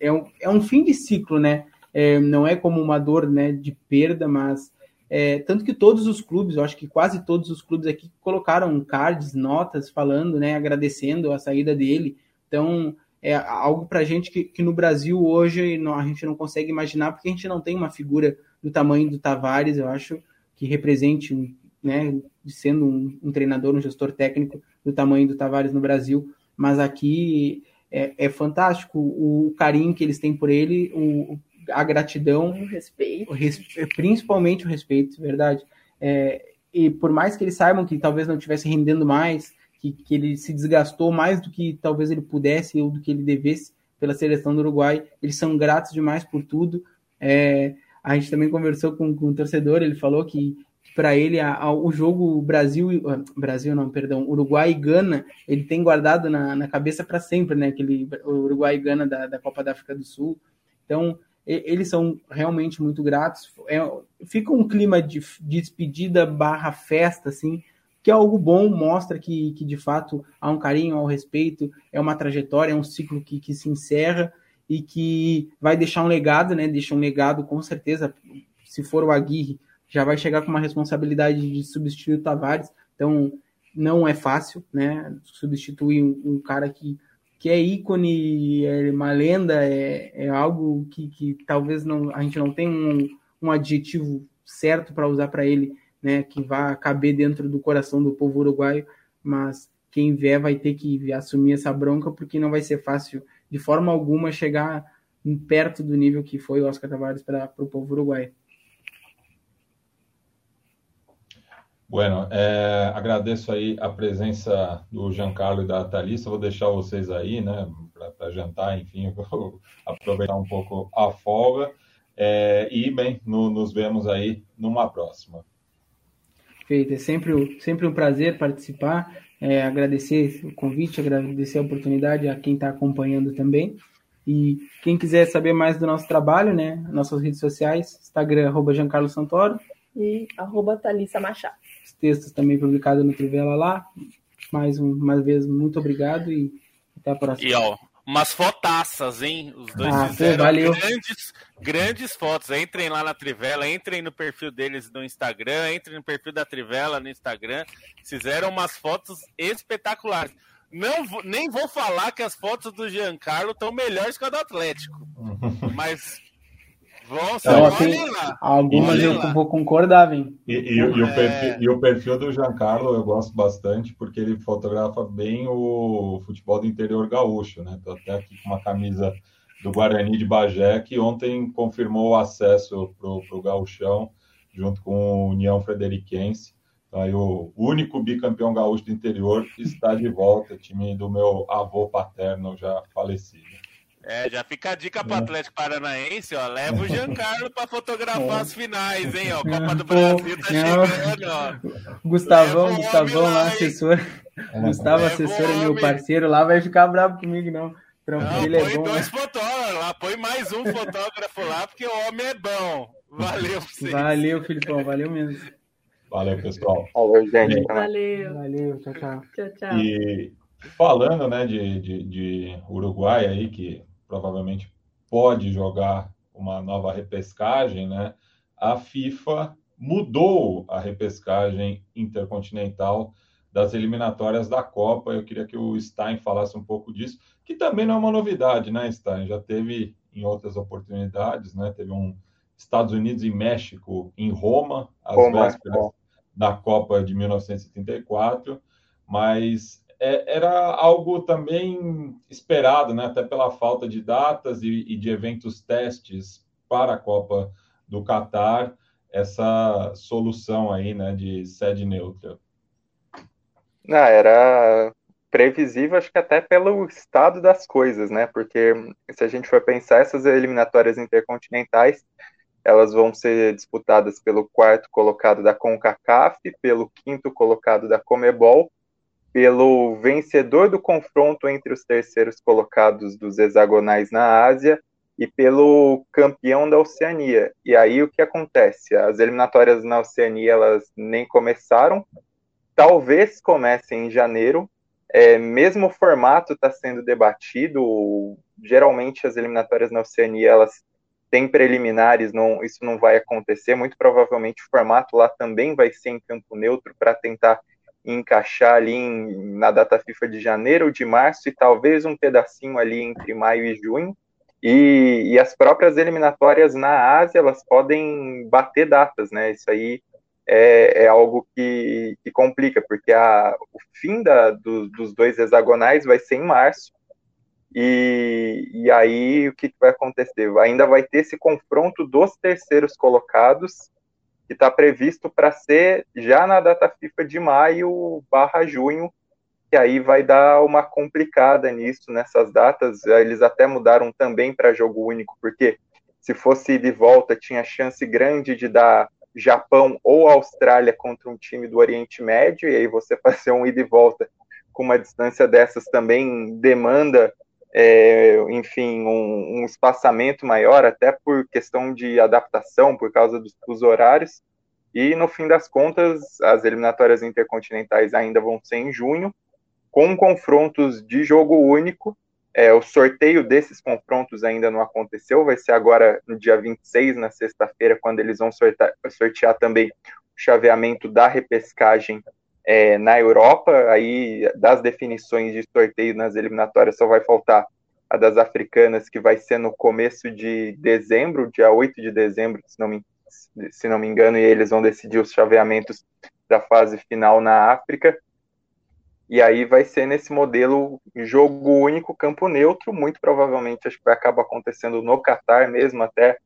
é um, é um fim de ciclo, né? é, não é como uma dor né, de perda, mas é, tanto que todos os clubes, eu acho que quase todos os clubes aqui colocaram cards, notas, falando, né, agradecendo a saída dele. Então, é algo para a gente que, que, no Brasil hoje não, a gente não consegue imaginar, porque a gente não tem uma figura do tamanho do Tavares, eu acho, que represente, né, sendo um, um treinador, um gestor técnico do tamanho do Tavares no Brasil. Mas aqui é, é fantástico o carinho que eles têm por ele, o, a gratidão, o respeito, o res, principalmente o respeito, verdade. É, e por mais que eles saibam que talvez não estivesse rendendo mais, que, que ele se desgastou mais do que talvez ele pudesse ou do que ele devesse pela seleção do Uruguai, eles são gratos demais por tudo. É, a gente também conversou com, com o torcedor, ele falou que para ele a, a, o jogo Brasil ah, Brasil não perdão Uruguai e Gana ele tem guardado na, na cabeça para sempre né aquele Uruguai e Gana da, da Copa da África do Sul então eles são realmente muito gratos. É, fica um clima de, de despedida barra festa, assim, que é algo bom, mostra que, que de fato há um carinho, há um respeito, é uma trajetória, é um ciclo que, que se encerra e que vai deixar um legado, né? Deixa um legado, com certeza, se for o Aguirre, já vai chegar com uma responsabilidade de substituir o Tavares, então não é fácil, né? Substituir um, um cara que que é ícone, é uma lenda, é, é algo que, que talvez não, a gente não tenha um, um adjetivo certo para usar para ele, né, que vá caber dentro do coração do povo uruguaio, mas quem vier vai ter que assumir essa bronca, porque não vai ser fácil de forma alguma chegar perto do nível que foi o Oscar Tavares para o povo uruguaio. Bueno, é, agradeço aí a presença do Giancarlo e da Thalissa. Vou deixar vocês aí, né, para jantar, enfim, vou aproveitar um pouco a folga. É, e, bem, no, nos vemos aí numa próxima. Perfeito, é sempre, sempre um prazer participar. É, agradecer o convite, agradecer a oportunidade a quem está acompanhando também. E quem quiser saber mais do nosso trabalho, né? Nossas redes sociais, Instagram, arroba Giancarlo Santoro. E arroba Thalissa Machado. Os textos também publicados no Trivela lá. Mais uma vez, muito obrigado e até a próxima. E ó, umas fotaças, hein? Os dois ah, fizeram valeu. grandes, grandes fotos. Entrem lá na Trivela, entrem no perfil deles no Instagram, entrem no perfil da Trivela no Instagram. Fizeram umas fotos espetaculares. Não, nem vou falar que as fotos do Giancarlo estão melhores que a do Atlético. mas ser então, assim. Algumas eu lá. vou concordar, vem. E, e, e, o é. perfil, e o perfil do Giancarlo eu gosto bastante porque ele fotografa bem o futebol do interior gaúcho, né? Tô até aqui com uma camisa do Guarani de Bagé, que ontem confirmou o acesso para o Gauchão, junto com o União Frederiquense. Aí o único bicampeão gaúcho do interior está de volta, time do meu avô paterno já falecido. É, já fica a dica para o Atlético Paranaense, ó. Leva o Giancarlo para fotografar as finais, hein, ó. Copa do Brasil tá chegando, ó. Gustavão, Leva Gustavão lá, assessor. É, Gustavo, assessor, é meu parceiro lá, vai ficar bravo comigo, não. Tranquilo, não, põe é bom, dois né? fotógrafos lá, põe mais um fotógrafo lá, porque o homem é bom. Valeu pra vocês. Valeu, Filipão, valeu mesmo. Valeu, pessoal. Valeu, gente. Valeu. Valeu, tchau, tchau. Tchau, tchau. E falando, né, de, de, de Uruguai aí, que provavelmente pode jogar uma nova repescagem, né? A FIFA mudou a repescagem intercontinental das eliminatórias da Copa. Eu queria que o Stein falasse um pouco disso, que também não é uma novidade, né, Stein? Já teve em outras oportunidades, né? Teve um Estados Unidos e México em Roma, às Roma, vésperas da Copa de 1974, mas é, era algo também esperado, né? até pela falta de datas e, e de eventos testes para a Copa do Catar, essa solução aí né, de sede neutra. Não, era previsível, acho que até pelo estado das coisas, né? Porque se a gente for pensar, essas eliminatórias intercontinentais elas vão ser disputadas pelo quarto colocado da CONCACAF, pelo quinto colocado da Comebol, pelo vencedor do confronto entre os terceiros colocados dos hexagonais na Ásia e pelo campeão da Oceania. E aí o que acontece? As eliminatórias na Oceania elas nem começaram, talvez comecem em janeiro. É, mesmo o formato está sendo debatido. Geralmente as eliminatórias na Oceania elas tem preliminares, não, isso não vai acontecer. Muito provavelmente o formato lá também vai ser em campo neutro para tentar encaixar ali em, na data FIFA de janeiro ou de março e talvez um pedacinho ali entre maio e junho. E, e, as próprias eliminatórias na Ásia elas podem bater datas, né? Isso aí é, é algo que, que, complica, porque a, o fim da, do, dos dois hexagonais vai ser em março e, e aí o que, que vai acontecer? Ainda vai ter esse confronto dos terceiros colocados, que está previsto para ser já na data FIFA de maio barra junho, que aí vai dar uma complicada nisso, nessas datas. Eles até mudaram também para jogo único, porque se fosse de volta, tinha chance grande de dar Japão ou Austrália contra um time do Oriente Médio, e aí você fazer um ida e volta com uma distância dessas também demanda é, enfim, um, um, espaçamento maior, até por questão de adaptação, por causa dos, dos, horários. E no fim das contas, as eliminatórias intercontinentais ainda vão ser em junho, com confrontos de jogo único. É, o sorteio desses confrontos ainda não aconteceu, vai ser agora no dia 26, na sexta-feira, quando eles vão sortear, sortear também o chaveamento da repescagem é, na Europa, aí das definições de sorteio nas eliminatórias só vai faltar a das africanas, que vai ser no começo de dezembro, dia 8 de dezembro, se não me, se não me engano, e eles vão decidir os chaveamentos da fase final na África. E aí vai ser nesse modelo jogo único, campo neutro, muito provavelmente acho que vai acabar acontecendo no Catar mesmo, até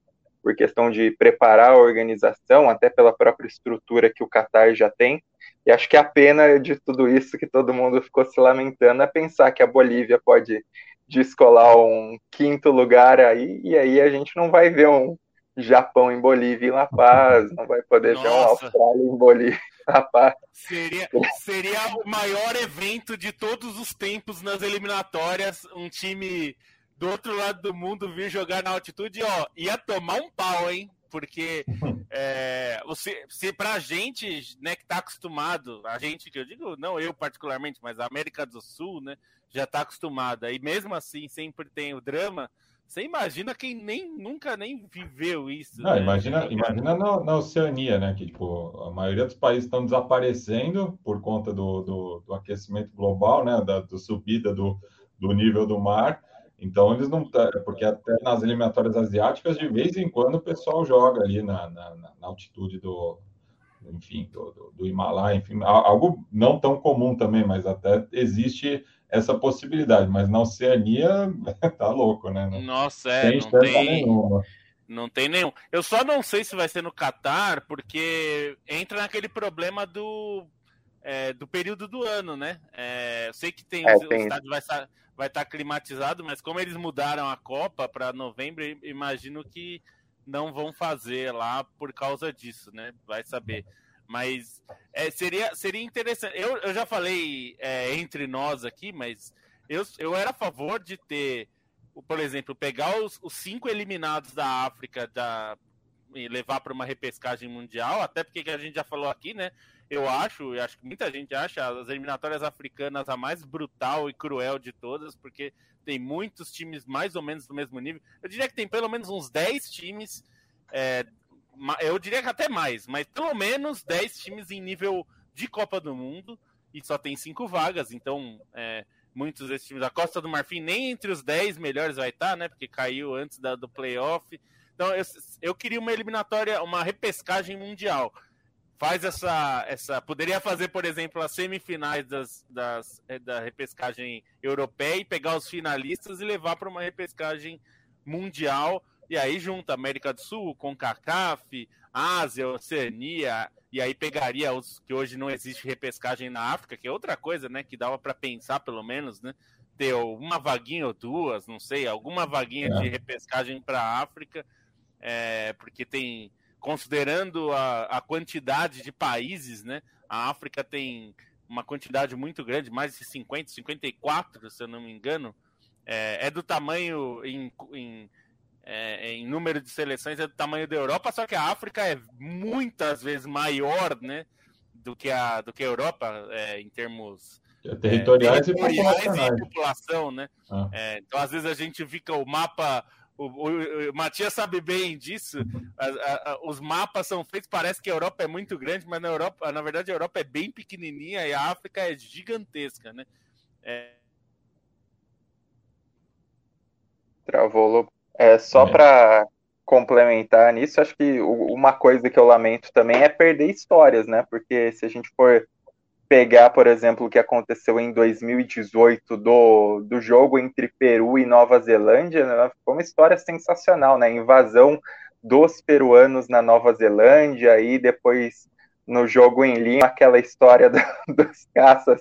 por questão de preparar a organização, até pela própria estrutura que o Catar já tem. E acho que a pena de tudo isso que todo mundo ficou se lamentando é pensar que a Bolívia pode descolar um quinto lugar aí, e aí a gente não vai ver um Japão em Bolívia e La Paz, não vai poder Nossa. ver um Austrália em Bolívia e La Paz. Seria, seria o maior evento de todos os tempos nas eliminatórias, um time do outro lado do mundo vir jogar na altitude, ó, ia tomar um pau, hein? Porque é, você, se pra gente, né, que tá acostumado, a gente que eu digo, não eu particularmente, mas a América do Sul, né, já tá acostumada, e mesmo assim sempre tem o drama, você imagina quem nem nunca nem viveu isso. Não, né? Imagina, imagina na, na, Oceania, né? Que tipo, a maioria dos países estão desaparecendo por conta do, do, do aquecimento global, né? Da do subida do, do nível do mar. Então eles não porque até nas eliminatórias asiáticas de vez em quando o pessoal joga ali na, na, na altitude do enfim do, do, do, Himalaia, enfim algo não tão comum também, mas até existe essa possibilidade. Mas na Oceania tá louco, né? Não, Nossa, é, tem não tem nenhuma. Não tem nenhum. Eu só não sei se vai ser no Catar, porque entra naquele problema do é, do período do ano, né? É, eu sei que tem, é, tem. o estádio vai estar, vai estar climatizado, mas como eles mudaram a Copa para novembro, imagino que não vão fazer lá por causa disso, né? Vai saber. Mas é, seria, seria interessante. Eu, eu já falei é, entre nós aqui, mas eu, eu era a favor de ter, por exemplo, pegar os, os cinco eliminados da África da, e levar para uma repescagem mundial, até porque a gente já falou aqui, né? Eu acho, e acho que muita gente acha as eliminatórias africanas a mais brutal e cruel de todas, porque tem muitos times mais ou menos do mesmo nível. Eu diria que tem pelo menos uns 10 times, é, eu diria que até mais, mas pelo menos 10 times em nível de Copa do Mundo, e só tem cinco vagas, então é, muitos desses times. A Costa do Marfim nem entre os 10 melhores vai estar, né? Porque caiu antes da, do playoff. Então eu, eu queria uma eliminatória, uma repescagem mundial faz essa, essa. Poderia fazer, por exemplo, as semifinais das, das, é, da repescagem europeia e pegar os finalistas e levar para uma repescagem mundial. E aí junta América do Sul, CONCACAF, Ásia, Oceania, e aí pegaria os que hoje não existe repescagem na África, que é outra coisa, né? Que dava para pensar, pelo menos, né? Ter uma vaguinha ou duas, não sei, alguma vaguinha é. de repescagem para a África, é, porque tem considerando a, a quantidade de países, né? A África tem uma quantidade muito grande, mais de 50, 54, se eu não me engano. É, é do tamanho em, em, é, em, número de seleções, é do tamanho da Europa, só que a África é muitas vezes maior, né? Do que a, do que a Europa, é, em termos é, territoriais, territoriais e, população, e população, né? Ah. É, então, às vezes, a gente fica o mapa o, o, o, Matias sabe bem disso. A, a, a, os mapas são feitos, parece que a Europa é muito grande, mas na Europa, na verdade, a Europa é bem pequenininha e a África é gigantesca, né? É... Travou. É, só é. para complementar nisso, acho que uma coisa que eu lamento também é perder histórias, né? Porque se a gente for pegar, por exemplo, o que aconteceu em 2018 do, do jogo entre Peru e Nova Zelândia, né, foi uma história sensacional, né? Invasão dos peruanos na Nova Zelândia e depois no jogo em Lima, aquela história do, dos caças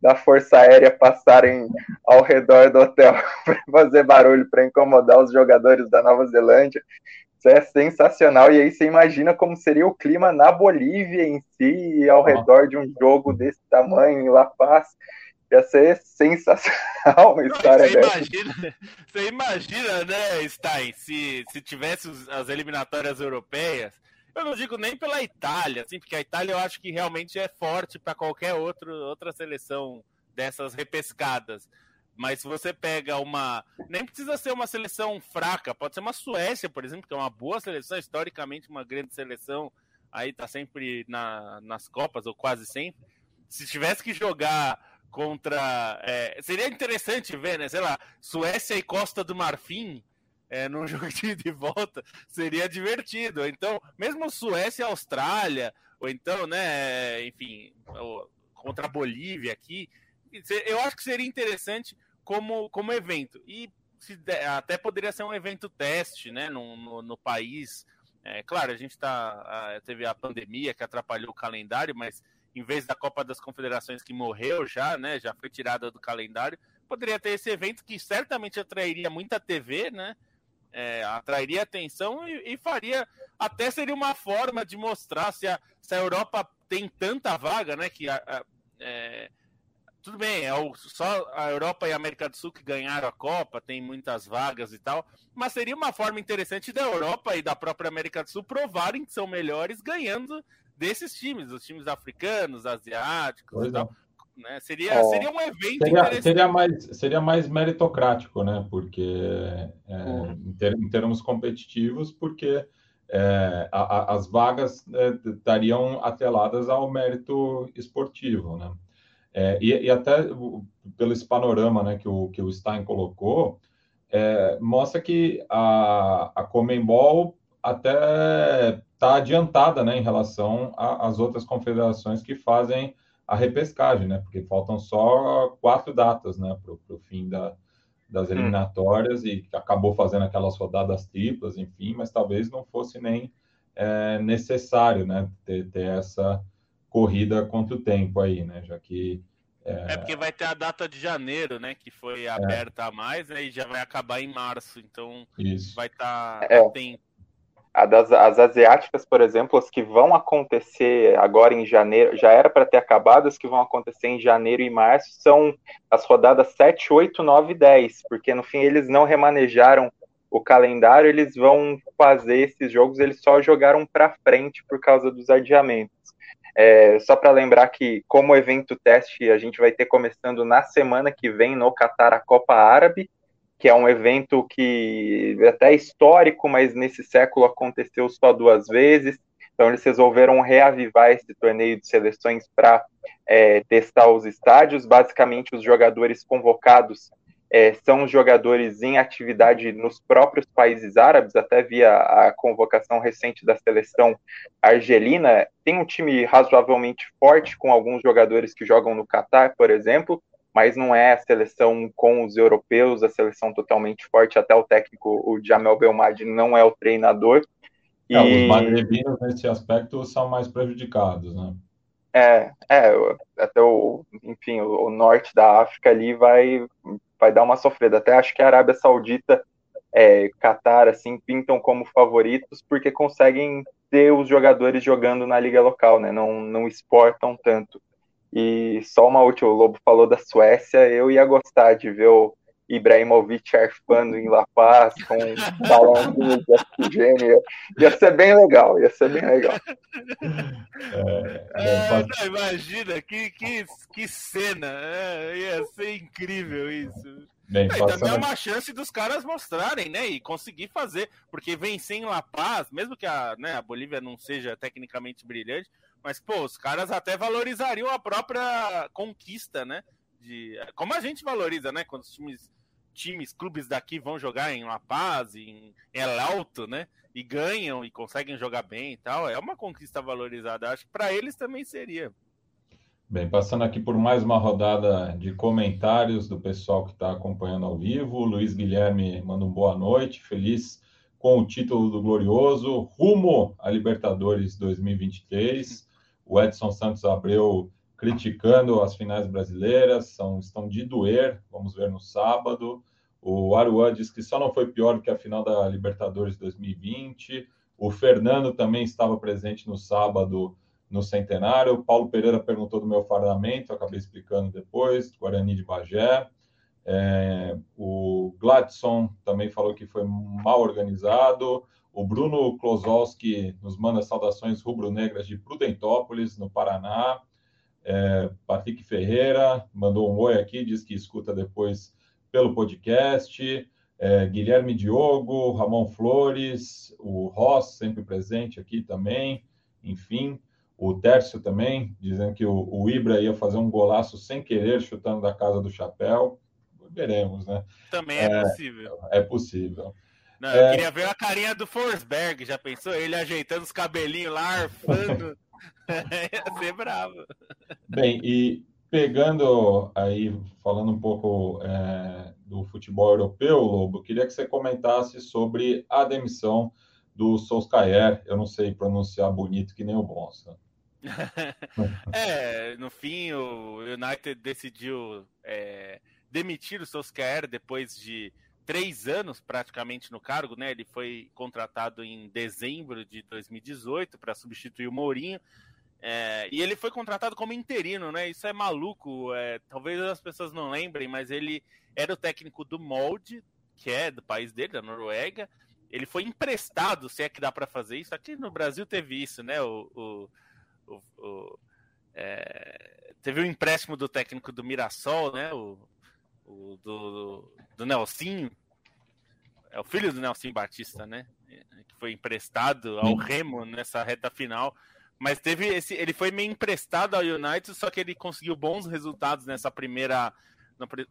da Força Aérea passarem ao redor do hotel para fazer barulho, para incomodar os jogadores da Nova Zelândia. Isso é sensacional. E aí você imagina como seria o clima na Bolívia em si, ao redor de um jogo desse tamanho, em La Paz. Ia ser sensacional uma história você dessa. Imagina, você imagina, né, Stein, se, se tivesse as eliminatórias europeias, eu não digo nem pela Itália, assim, porque a Itália eu acho que realmente é forte para qualquer outro, outra seleção dessas repescadas. Mas se você pega uma. Nem precisa ser uma seleção fraca, pode ser uma Suécia, por exemplo, que é uma boa seleção, historicamente uma grande seleção, aí tá sempre na, nas Copas, ou quase sempre. Se tivesse que jogar contra. É, seria interessante ver, né? Sei lá, Suécia e Costa do Marfim. É, num jogo de volta, seria divertido. Então, mesmo Suécia e Austrália, ou então, né, enfim, contra a Bolívia aqui, eu acho que seria interessante como, como evento. E der, até poderia ser um evento teste, né, no, no, no país. É, claro, a gente tá, a, teve a pandemia que atrapalhou o calendário, mas em vez da Copa das Confederações que morreu já, né? Já foi tirada do calendário, poderia ter esse evento que certamente atrairia muita TV, né? É, atrairia atenção e, e, faria até seria uma forma de mostrar se a, se a Europa tem tanta vaga, né? Que a, a, é, tudo bem, é o, só a Europa e a América do Sul que ganharam a Copa, tem muitas vagas e tal, mas seria uma forma interessante da Europa e da própria América do Sul provarem que são melhores ganhando desses times, os times africanos, asiáticos pois e tal. É. Né? Seria, é, seria um evento seria, seria, mais Seria mais meritocrático, né? Porque é, uhum. em, ter, em, termos competitivos, porque é, a, a, as vagas é, estariam atreladas ao mérito esportivo, né? É, e, e, até pelo esse panorama né, que, o, que o Stein colocou, é, mostra que a, a Comembol até está adiantada né, em relação às outras confederações que fazem a repescagem, né? Porque faltam só quatro datas né, para o fim da, das hum. eliminatórias hum. e acabou fazendo aquelas rodadas triplas, enfim, mas talvez não fosse nem é, necessário né, ter, ter essa corrida quanto tempo aí, né? Já que. É... é... porque vai ter a data de janeiro, né? Que foi é. aberta é. a mais, né? E já vai acabar em março, então Isso. vai estar tá é. tempo. A das, as asiáticas, por exemplo, as que vão acontecer agora em janeiro, já era para ter acabado, as que vão acontecer em janeiro e março são as rodadas 7, 8, 9 e 10, porque no fim eles não remanejaram o calendário, eles vão fazer esses jogos, eles só jogaram para frente por causa dos adiamentos. É, só para lembrar que, como evento teste, a gente vai ter começando na semana que vem no Qatar a Copa Árabe, que é um evento que é até histórico, mas nesse século aconteceu só duas vezes. Então eles resolveram reavivar esse torneio de seleções para é, testar os estádios. Basicamente, os jogadores convocados é, são jogadores em atividade nos próprios países árabes, até via a convocação recente da seleção argelina. Tem um time razoavelmente forte, com alguns jogadores que jogam no Catar, por exemplo, mas não é a seleção com os europeus, a seleção totalmente forte. Até o técnico, o Jamel Belmadi, não é o treinador. É, e... Os magrebinos, nesse aspecto, são mais prejudicados, né? É, é até o, enfim, o, o norte da África ali vai, vai dar uma sofrida. Até acho que a Arábia Saudita, é, Qatar, assim, pintam como favoritos porque conseguem ter os jogadores jogando na liga local, né? Não, não exportam tanto. E só uma última, o Lobo falou da Suécia, eu ia gostar de ver o Ibrahimovic arfando em La Paz com um balãozinho de oxigênio. Ia ser bem legal, ia ser bem legal. É, é, não, imagina, que, que, que cena, é, ia ser incrível isso. Bem, é, também é uma chance dos caras mostrarem, né? E conseguir fazer. Porque vencer em La Paz, mesmo que a, né, a Bolívia não seja tecnicamente brilhante, mas, pô, os caras até valorizariam a própria conquista, né? De, como a gente valoriza, né? Quando os times times, clubes daqui vão jogar em La Paz, em El Alto, né? E ganham e conseguem jogar bem e tal. É uma conquista valorizada. Acho que para eles também seria. Bem, passando aqui por mais uma rodada de comentários do pessoal que está acompanhando ao vivo. O Luiz Guilherme manda um boa noite, feliz com o título do Glorioso, rumo a Libertadores 2023. O Edson Santos Abreu criticando as finais brasileiras, são, estão de doer, vamos ver no sábado. O Aruan diz que só não foi pior que a final da Libertadores 2020. O Fernando também estava presente no sábado no centenário. O Paulo Pereira perguntou do meu fardamento, acabei explicando depois, Guarani de Bagé. É, o Gladson também falou que foi mal organizado. O Bruno Klozowski nos manda saudações rubro-negras de Prudentópolis, no Paraná. É, Patrick Ferreira mandou um oi aqui, diz que escuta depois pelo podcast. É, Guilherme Diogo, Ramon Flores, o Ross, sempre presente aqui também. Enfim, o Tércio também, dizendo que o, o Ibra ia fazer um golaço sem querer, chutando da casa do chapéu. Veremos, né? Também é, é possível. É possível. Não, eu é... queria ver a carinha do Forsberg, já pensou? Ele ajeitando os cabelinhos lá, arfando. Ia ser bravo. Bem, e pegando aí, falando um pouco é, do futebol europeu, Lobo, queria que você comentasse sobre a demissão do Solskjaer. Eu não sei pronunciar bonito que nem o Bonsa. é, no fim o United decidiu é, demitir o Solskjaer depois de três anos praticamente no cargo, né? Ele foi contratado em dezembro de 2018 para substituir o Mourinho. É, e ele foi contratado como interino, né? Isso é maluco. É, talvez as pessoas não lembrem, mas ele era o técnico do Molde, que é do país dele, da Noruega. Ele foi emprestado, se é que dá para fazer isso. Aqui no Brasil teve isso, né? O, o, o, o é, teve o um empréstimo do técnico do Mirassol, né? O, o do, do Nelsinho. É o filho do Nelson Batista, né? Que foi emprestado ao Remo nessa reta final. Mas teve esse. Ele foi meio emprestado ao United, só que ele conseguiu bons resultados nessa primeira.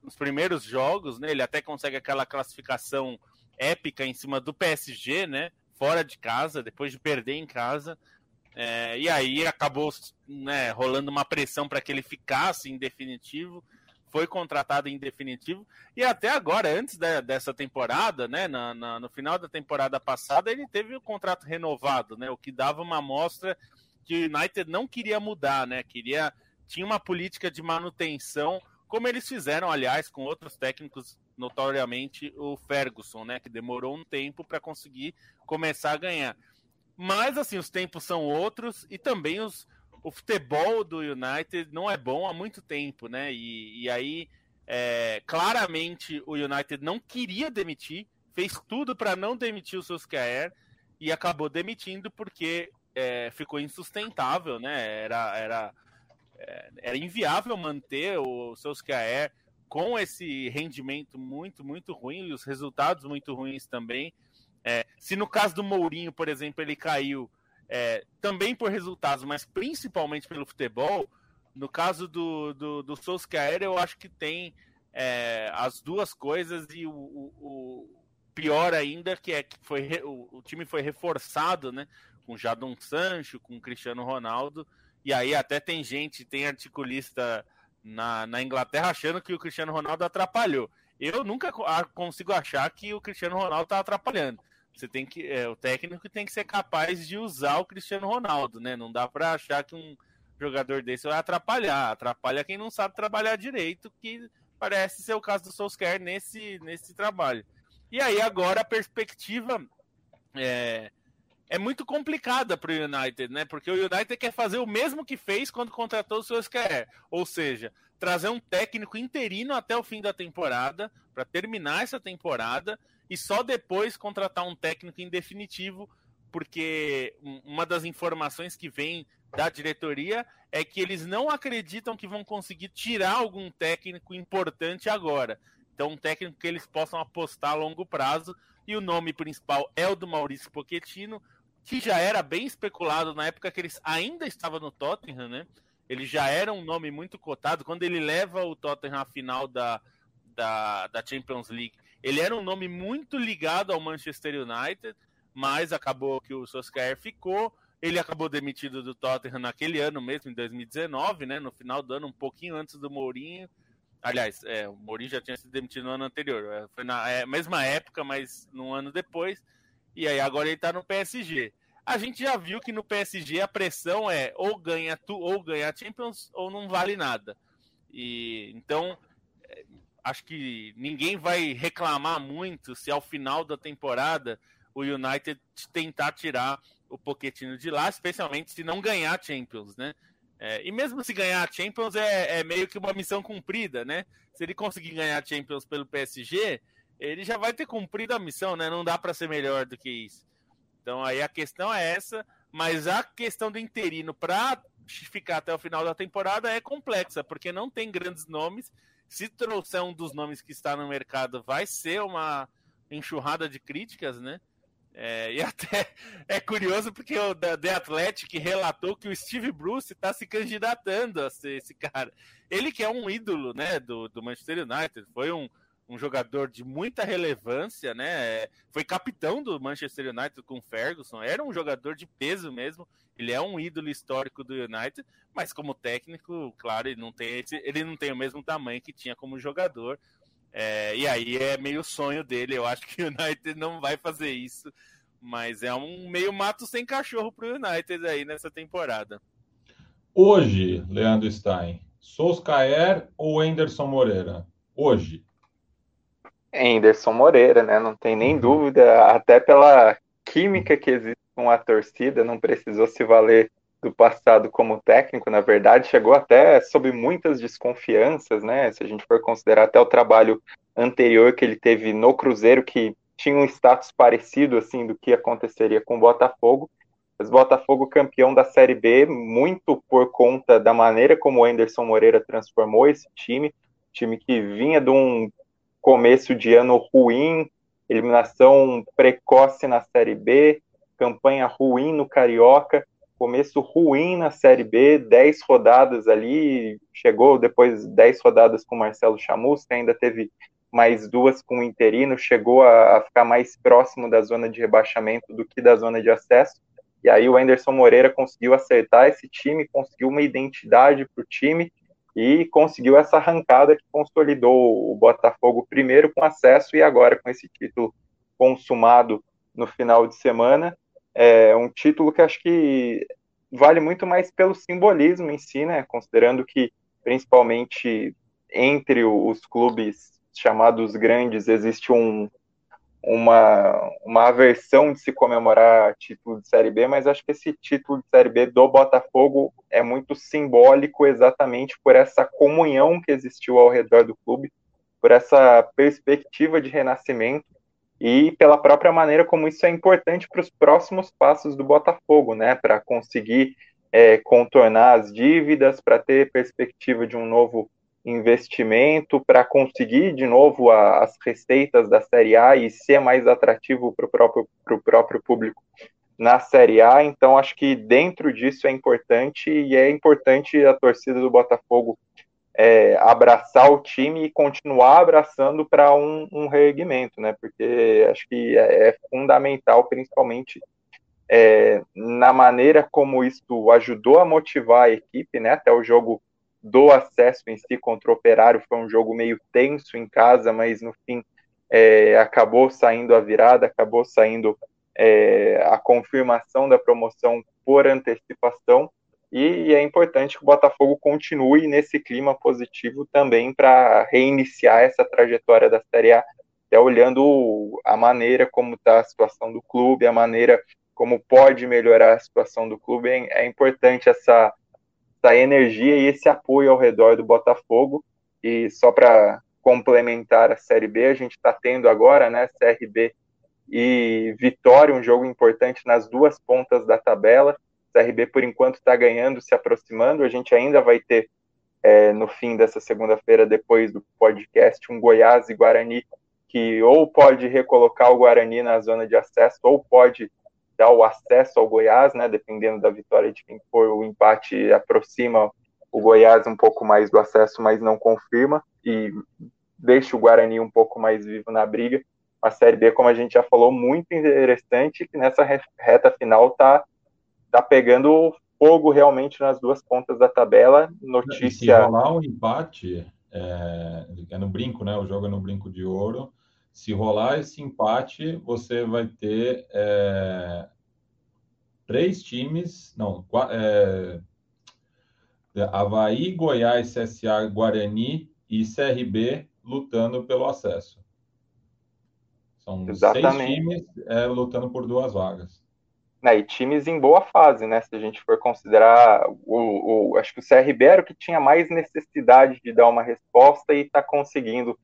Nos primeiros jogos, né? Ele até consegue aquela classificação épica em cima do PSG, né? Fora de casa, depois de perder em casa. É, e aí acabou né, rolando uma pressão para que ele ficasse em definitivo. Foi contratado em definitivo. E até agora, antes da, dessa temporada, né? Na, na, no final da temporada passada, ele teve o contrato renovado, né? O que dava uma amostra que o United não queria mudar, né? Queria tinha uma política de manutenção, como eles fizeram, aliás, com outros técnicos, notoriamente o Ferguson, né? Que demorou um tempo para conseguir começar a ganhar. Mas assim, os tempos são outros e também os, o futebol do United não é bom há muito tempo, né? E, e aí, é, claramente, o United não queria demitir, fez tudo para não demitir o Solskjaer e acabou demitindo porque é, ficou insustentável, né? Era, era, é, era inviável manter o Solskjaer com esse rendimento muito, muito ruim e os resultados muito ruins também. É, se no caso do Mourinho, por exemplo, ele caiu é, também por resultados, mas principalmente pelo futebol, no caso do, do, do Solskjaer, eu acho que tem é, as duas coisas e o, o, o, pior ainda que é que foi o, o time foi reforçado, né? com Jadon Sancho, com Cristiano Ronaldo, e aí até tem gente, tem articulista na, na Inglaterra achando que o Cristiano Ronaldo atrapalhou. Eu nunca consigo achar que o Cristiano Ronaldo está atrapalhando. Você tem que, é, o técnico tem que ser capaz de usar o Cristiano Ronaldo, né? Não dá para achar que um jogador desse vai atrapalhar. Atrapalha quem não sabe trabalhar direito, que parece ser o caso do Solskjaer nesse, nesse trabalho. E aí agora a perspectiva é, é muito complicada para o United, né? Porque o United quer fazer o mesmo que fez quando contratou o Solskjaer, ou seja, trazer um técnico interino até o fim da temporada para terminar essa temporada e só depois contratar um técnico em definitivo, porque uma das informações que vem da diretoria é que eles não acreditam que vão conseguir tirar algum técnico importante agora. Então, um técnico que eles possam apostar a longo prazo. E o nome principal é o do Maurício Pochettino, que já era bem especulado na época que eles ainda estavam no Tottenham, né? Ele já era um nome muito cotado. Quando ele leva o Tottenham à final da, da, da Champions League, ele era um nome muito ligado ao Manchester United, mas acabou que o Solskjaer ficou. Ele acabou demitido do Tottenham naquele ano mesmo, em 2019, né? No final do ano, um pouquinho antes do Mourinho. Aliás, é, o Mourinho já tinha sido demitido no ano anterior. É, foi na é, mesma época, mas num ano depois. E aí agora ele tá no PSG. A gente já viu que no PSG a pressão é ou ganha tu ou ganha Champions ou não vale nada. E então acho que ninguém vai reclamar muito se ao final da temporada o United tentar tirar o Pochettino de lá, especialmente se não ganhar Champions, né? É, e mesmo se ganhar Champions é, é, meio que uma missão cumprida, né? Se ele conseguir ganhar Champions pelo PSG, ele já vai ter cumprido a missão, né? Não dá para ser melhor do que isso. Então aí a questão é essa, mas a questão do interino para ficar até o final da temporada é complexa, porque não tem grandes nomes. Se trouxer um dos nomes que está no mercado, vai ser uma enxurrada de críticas, né? É, e até é curioso porque o The Athletic relatou que o Steve Bruce está se candidatando a ser esse cara. Ele que é um ídolo né, do, do Manchester United, foi um, um jogador de muita relevância, né? Foi capitão do Manchester United com Ferguson, era um jogador de peso mesmo. Ele é um ídolo histórico do United, mas como técnico, claro, ele não tem esse, ele não tem o mesmo tamanho que tinha como jogador. É, e aí é meio sonho dele. Eu acho que o United não vai fazer isso, mas é um meio mato sem cachorro pro United aí nessa temporada. Hoje, Leandro Stein, Solskjaer ou Anderson Moreira? Hoje. Anderson Moreira, né? Não tem nem uhum. dúvida, até pela química que existe com a torcida, não precisou se valer do passado como técnico, na verdade, chegou até sob muitas desconfianças, né? Se a gente for considerar até o trabalho anterior que ele teve no Cruzeiro, que tinha um status parecido assim do que aconteceria com o Botafogo. Mas Botafogo campeão da Série B, muito por conta da maneira como o Anderson Moreira transformou esse time, time que vinha de um começo de ano ruim, eliminação precoce na Série B, campanha ruim no Carioca, começo ruim na Série B, 10 rodadas ali, chegou depois 10 rodadas com Marcelo Chamusca, ainda teve mais duas com o interino, chegou a, a, ficar mais próximo da zona de rebaixamento do que da zona de acesso. E aí o Anderson Moreira conseguiu acertar esse time, conseguiu uma identidade para o time e conseguiu essa arrancada que consolidou o Botafogo primeiro com acesso e agora com esse título consumado no final de semana. É um título que acho que vale muito mais pelo simbolismo em si, né? Considerando que principalmente entre os clubes chamados grandes existe um, uma, uma aversão de se comemorar título de Série B, mas acho que esse título de Série B do Botafogo é muito simbólico exatamente por essa comunhão que existiu ao redor do clube, por essa perspectiva de renascimento e pela própria maneira como isso é importante para os próximos passos do Botafogo, né, para conseguir é, contornar as dívidas, para ter perspectiva de um novo investimento para conseguir de novo a, as receitas da Série A e ser mais atrativo para o próprio, próprio público na Série A. Então, acho que dentro disso é importante e é importante a torcida do Botafogo é, abraçar o time e continuar abraçando para um, um né? Porque acho que é, é fundamental, principalmente é, na maneira como isso ajudou a motivar a equipe, né? Até o jogo do acesso em si contra o Operário. Foi um jogo meio tenso em casa, mas no fim é, acabou saindo a virada, acabou saindo é, a confirmação da promoção por antecipação. E é importante que o Botafogo continue nesse clima positivo também para reiniciar essa trajetória da Série A, até olhando a maneira como está a situação do clube, a maneira como pode melhorar a situação do clube. É, é importante essa essa energia e esse apoio ao redor do Botafogo. E só para complementar a Série B, a gente está tendo agora, né, CRB e Vitória, um jogo importante nas duas pontas da tabela. CRB, por enquanto, está ganhando, se aproximando. A gente ainda vai ter, é, no fim dessa segunda-feira, depois do podcast, um Goiás e Guarani, que ou pode recolocar o Guarani na zona de acesso, ou pode dar o acesso ao Goiás, né? Dependendo da vitória de quem for, o empate aproxima o Goiás um pouco mais do acesso, mas não confirma e deixa o Guarani um pouco mais vivo na briga. A Série B, como a gente já falou, muito interessante, que nessa reta final tá, tá pegando fogo realmente nas duas pontas da tabela. Notícia. E se rolar um empate, é, é no brinco, né? O jogo é no brinco de ouro. Se rolar esse empate, você vai ter é, três times, não, é, Havaí, Goiás, CSA, Guarani e CRB lutando pelo acesso. São Exatamente. seis times é, lutando por duas vagas. É, e times em boa fase, né? Se a gente for considerar, o, o, acho que o CRB era o que tinha mais necessidade de dar uma resposta e está conseguindo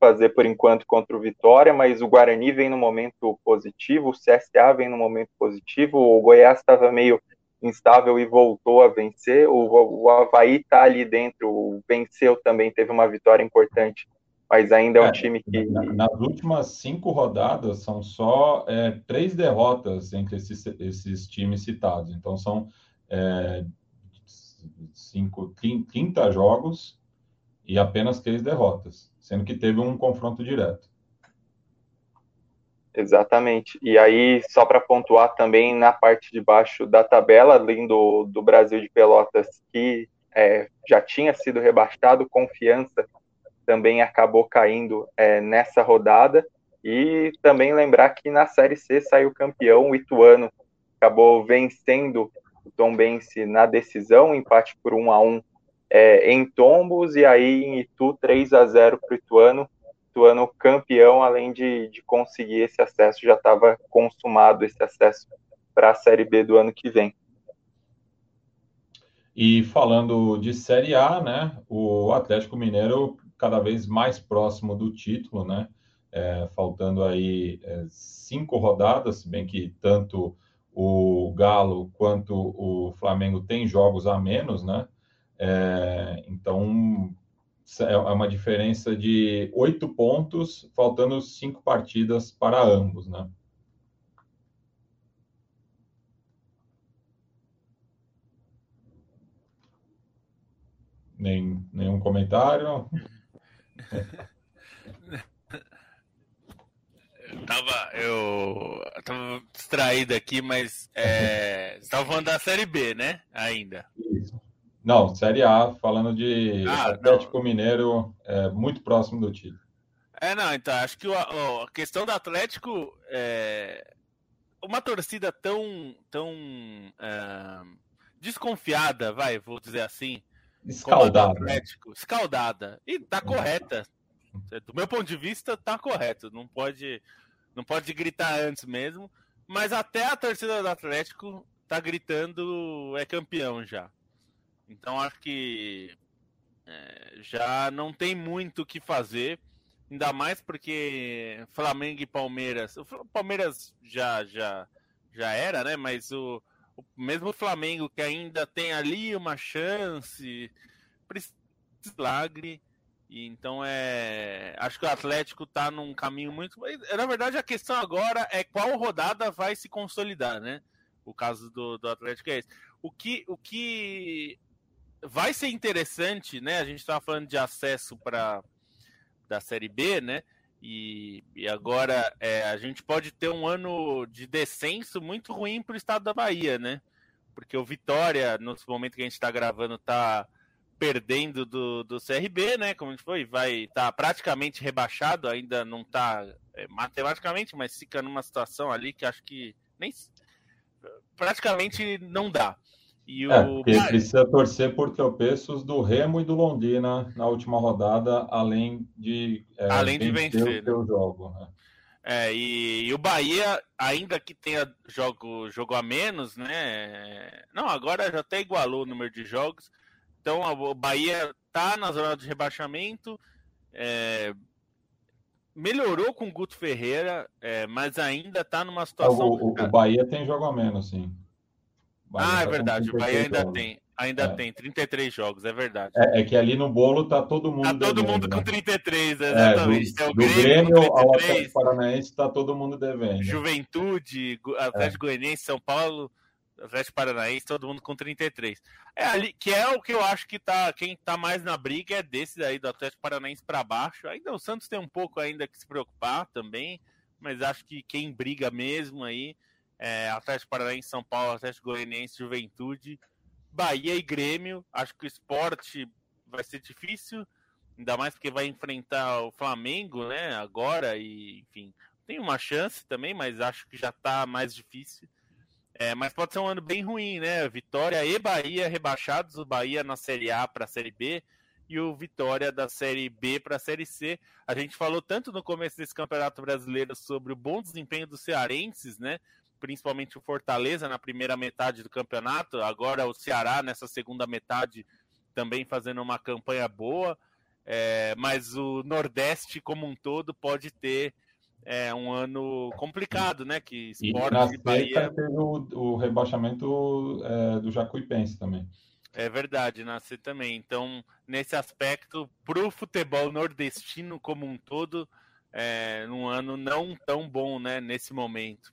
fazer por enquanto contra o Vitória, mas o Guarani vem no momento positivo, o CSA vem no momento positivo, o Goiás estava meio instável e voltou a vencer, o, o Havaí está ali dentro, venceu também, teve uma vitória importante, mas ainda é um é, time que. nas últimas cinco rodadas, são só é, três derrotas entre esses, esses times citados, então são é, cinco, 30 jogos e apenas três derrotas sendo que teve um confronto direto. Exatamente. E aí, só para pontuar também na parte de baixo da tabela, além do, do Brasil de Pelotas, que é, já tinha sido rebaixado, confiança também acabou caindo é, nessa rodada. E também lembrar que na Série C saiu campeão, o Ituano acabou vencendo o Tom Bense na decisão, empate por 1 a 1 é, em Tombos, e aí em Itu 3 a 0 para o Ituano. Ituano campeão, além de, de conseguir esse acesso, já estava consumado esse acesso para a Série B do ano que vem. E falando de Série A, né, o Atlético Mineiro cada vez mais próximo do título, né, é, faltando aí é, cinco rodadas, bem que tanto o Galo quanto o Flamengo têm jogos a menos, né, é, então é, é uma diferença de oito pontos, faltando cinco partidas para ambos, né. Nem, nenhum comentário? tava, eu tava distraído aqui, mas é, você tava falando da Série B, né? Ainda. Isso. Não, Série A, falando de ah, Atlético não. Mineiro, é, muito próximo do título. É, não, então, acho que o, a questão do Atlético é uma torcida tão, tão é, desconfiada, vai, vou dizer assim, Escaldada. Atlético, escaldada. E tá correta. Do meu ponto de vista, tá correto. Não pode, não pode gritar antes mesmo. Mas até a torcida do Atlético tá gritando é campeão já. Então acho que é, já não tem muito o que fazer. Ainda mais porque Flamengo e Palmeiras. O Palmeiras já, já, já era, né? Mas o, o mesmo Flamengo que ainda tem ali uma chance, milagre. E então é. Acho que o Atlético está num caminho muito. Na verdade, a questão agora é qual rodada vai se consolidar, né? O caso do, do Atlético é esse. O que, o que vai ser interessante, né? A gente estava falando de acesso para da Série B, né? E, e agora é, a gente pode ter um ano de descenso muito ruim para o estado da Bahia, né? Porque o Vitória, no momento que a gente está gravando, está perdendo do, do CRB, né? Como a gente foi, vai estar tá praticamente rebaixado, ainda não está é, matematicamente, mas fica numa situação ali que acho que nem praticamente não dá. E é, o... porque precisa torcer por tropeços do Remo e do Londrina na última rodada, além de, é, além de vencer, o né? jogo. Né? É, e, e, o Bahia, ainda que tenha jogo, jogo a menos, né? Não, agora já até igualou o número de jogos. Então o Bahia tá na zona de rebaixamento. É, melhorou com o Guto Ferreira, é, mas ainda tá numa situação. O, o, o Bahia tem jogo a menos, sim ah, é tá verdade. O Bahia ainda jogos. tem. Ainda é. tem 33 jogos, é verdade. É, é, que ali no bolo tá todo mundo. Tá todo devendo, mundo né? com 33, exatamente. É, do, é o Grêmio, do Grêmio ao Atlético Paranaense tá todo mundo devendo. Juventude, Atlético é. Goianiense, São Paulo, Atlético Paranaense, todo mundo com 33. É ali que é o que eu acho que tá quem tá mais na briga é desse aí do Atlético Paranaense para baixo. Ainda o Santos tem um pouco ainda que se preocupar também, mas acho que quem briga mesmo aí é, Atlético Paranaense, São Paulo, Atlético Goianiense, Juventude, Bahia e Grêmio. Acho que o esporte vai ser difícil, ainda mais porque vai enfrentar o Flamengo, né? Agora e, enfim, tem uma chance também, mas acho que já está mais difícil. É, mas pode ser um ano bem ruim, né? Vitória e Bahia rebaixados, o Bahia na Série A para a Série B e o Vitória da Série B para a Série C. A gente falou tanto no começo desse Campeonato Brasileiro sobre o bom desempenho dos cearenses, né? Principalmente o Fortaleza na primeira metade do campeonato, agora o Ceará nessa segunda metade também fazendo uma campanha boa, é, mas o Nordeste como um todo pode ter é, um ano complicado, né? Que esporte e Bahia teve o, o rebaixamento é, do Jacuipense também. É verdade, nascer também. Então, nesse aspecto, para o futebol nordestino como um todo, é, num ano não tão bom, né? Nesse momento.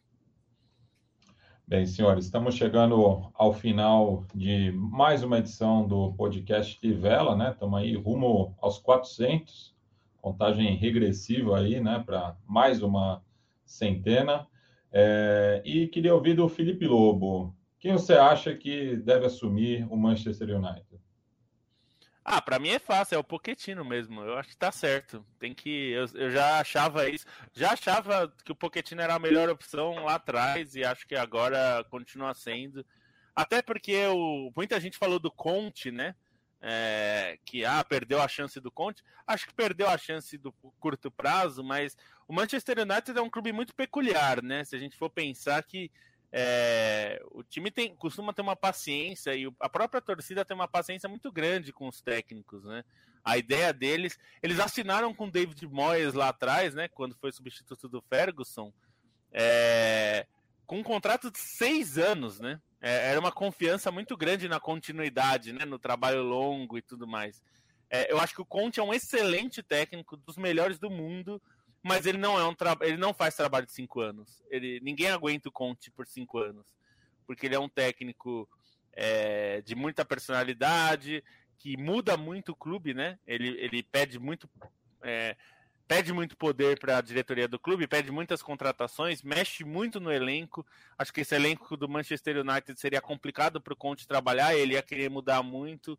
Bem, senhores, estamos chegando ao final de mais uma edição do podcast Tivela, né? Estamos aí rumo aos 400, contagem regressiva aí, né? Para mais uma centena. É, e queria ouvir do Felipe Lobo. Quem você acha que deve assumir o Manchester United? Ah, para mim é fácil, é o Poquetino mesmo. Eu acho que tá certo. Tem que. Eu, eu, já achava isso. Já achava que o Poquetino era a melhor opção lá atrás e acho que agora continua sendo. Até porque o, muita gente falou do Conte, né? É, que ah, perdeu a chance do Conte. Acho que perdeu a chance do curto prazo, mas o Manchester United é um clube muito peculiar, né? Se a gente for pensar que é, o time tem, costuma ter uma paciência e a própria torcida tem uma paciência muito grande com os técnicos, né? A ideia deles, eles assinaram com David Moyes lá atrás, né? Quando foi substituto do Ferguson, é, com um contrato de seis anos, né? É, era uma confiança muito grande na continuidade, né? No trabalho longo e tudo mais. É, eu acho que o Conte é um excelente técnico, dos melhores do mundo mas ele não é um ele não faz trabalho de cinco anos. Ele ninguém aguenta o Conte por cinco anos, porque ele é um técnico é, de muita personalidade que muda muito o clube, né? Ele, ele pede muito é, pede muito poder para a diretoria do clube, pede muitas contratações, mexe muito no elenco. Acho que esse elenco do Manchester United seria complicado para o Conte trabalhar, ele ia querer mudar muito.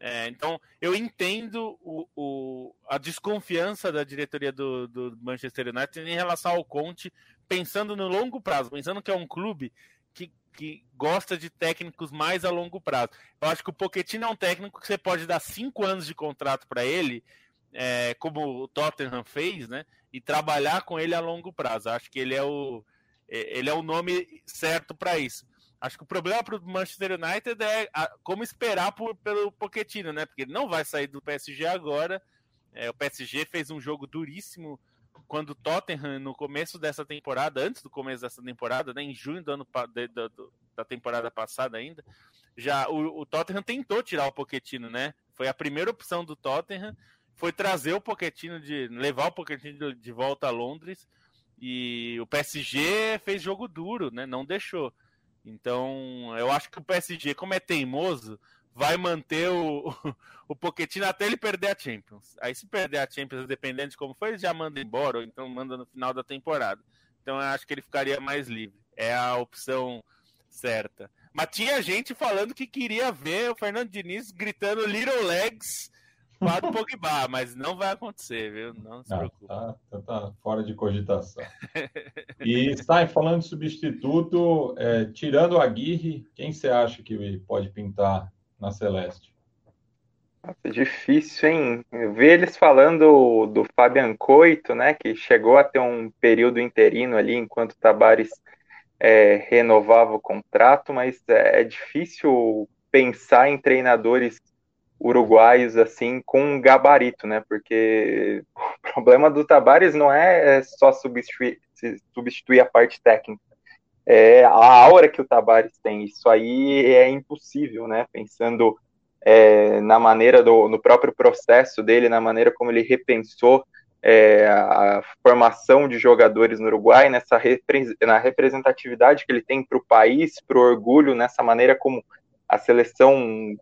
É, então, eu entendo o, o, a desconfiança da diretoria do, do, Manchester United em relação ao Conte, pensando no longo prazo, pensando que é um clube que, que gosta de técnicos mais a longo prazo. Eu acho que o Pochettino é um técnico que você pode dar cinco anos de contrato para ele, é, como o Tottenham fez, né? E trabalhar com ele a longo prazo. Acho que ele é o, é, ele é o nome certo para isso. Acho que o problema para o Manchester United é a, como esperar por, pelo Pochettino, né? Porque ele não vai sair do PSG agora. É, o PSG fez um jogo duríssimo quando o Tottenham, no começo dessa temporada, antes do começo dessa temporada, né, em junho do ano, de, da temporada passada ainda, já o, o, Tottenham tentou tirar o Pochettino, né? Foi a primeira opção do Tottenham, foi trazer o Pochettino de levar o Pochettino de, de volta a Londres e o PSG fez jogo duro, né? Não deixou. Então, eu acho que o PSG, como é teimoso, vai manter o, o Pochettino até ele perder a Champions. Aí, se perder a Champions, dependendo de como for, ele já manda embora, ou então manda no final da temporada. Então, eu acho que ele ficaria mais livre. É a opção certa. Mas tinha gente falando que queria ver o Fernando Diniz gritando Little Legs para o Pogba, mas não vai acontecer, viu? Não se preocupe. Tá, tá, tá, fora de cogitação. E está falando de substituto, é, tirando a Aguirre, quem você acha que pode pintar na Celeste? Nossa, difícil, hein? Ver eles falando do Fabian Coito, né? Que chegou a ter um período interino ali enquanto o Tabares é, renovava o contrato, mas é, é difícil pensar em treinadores uruguaios assim com gabarito, né? Porque o problema do Tabares não é só substituir, substituir a parte técnica, é a aura que o Tabares tem. Isso aí é impossível, né? Pensando é, na maneira do no próprio processo dele, na maneira como ele repensou é, a formação de jogadores no Uruguai, nessa repre, na representatividade que ele tem para o país, para o orgulho, nessa maneira como a seleção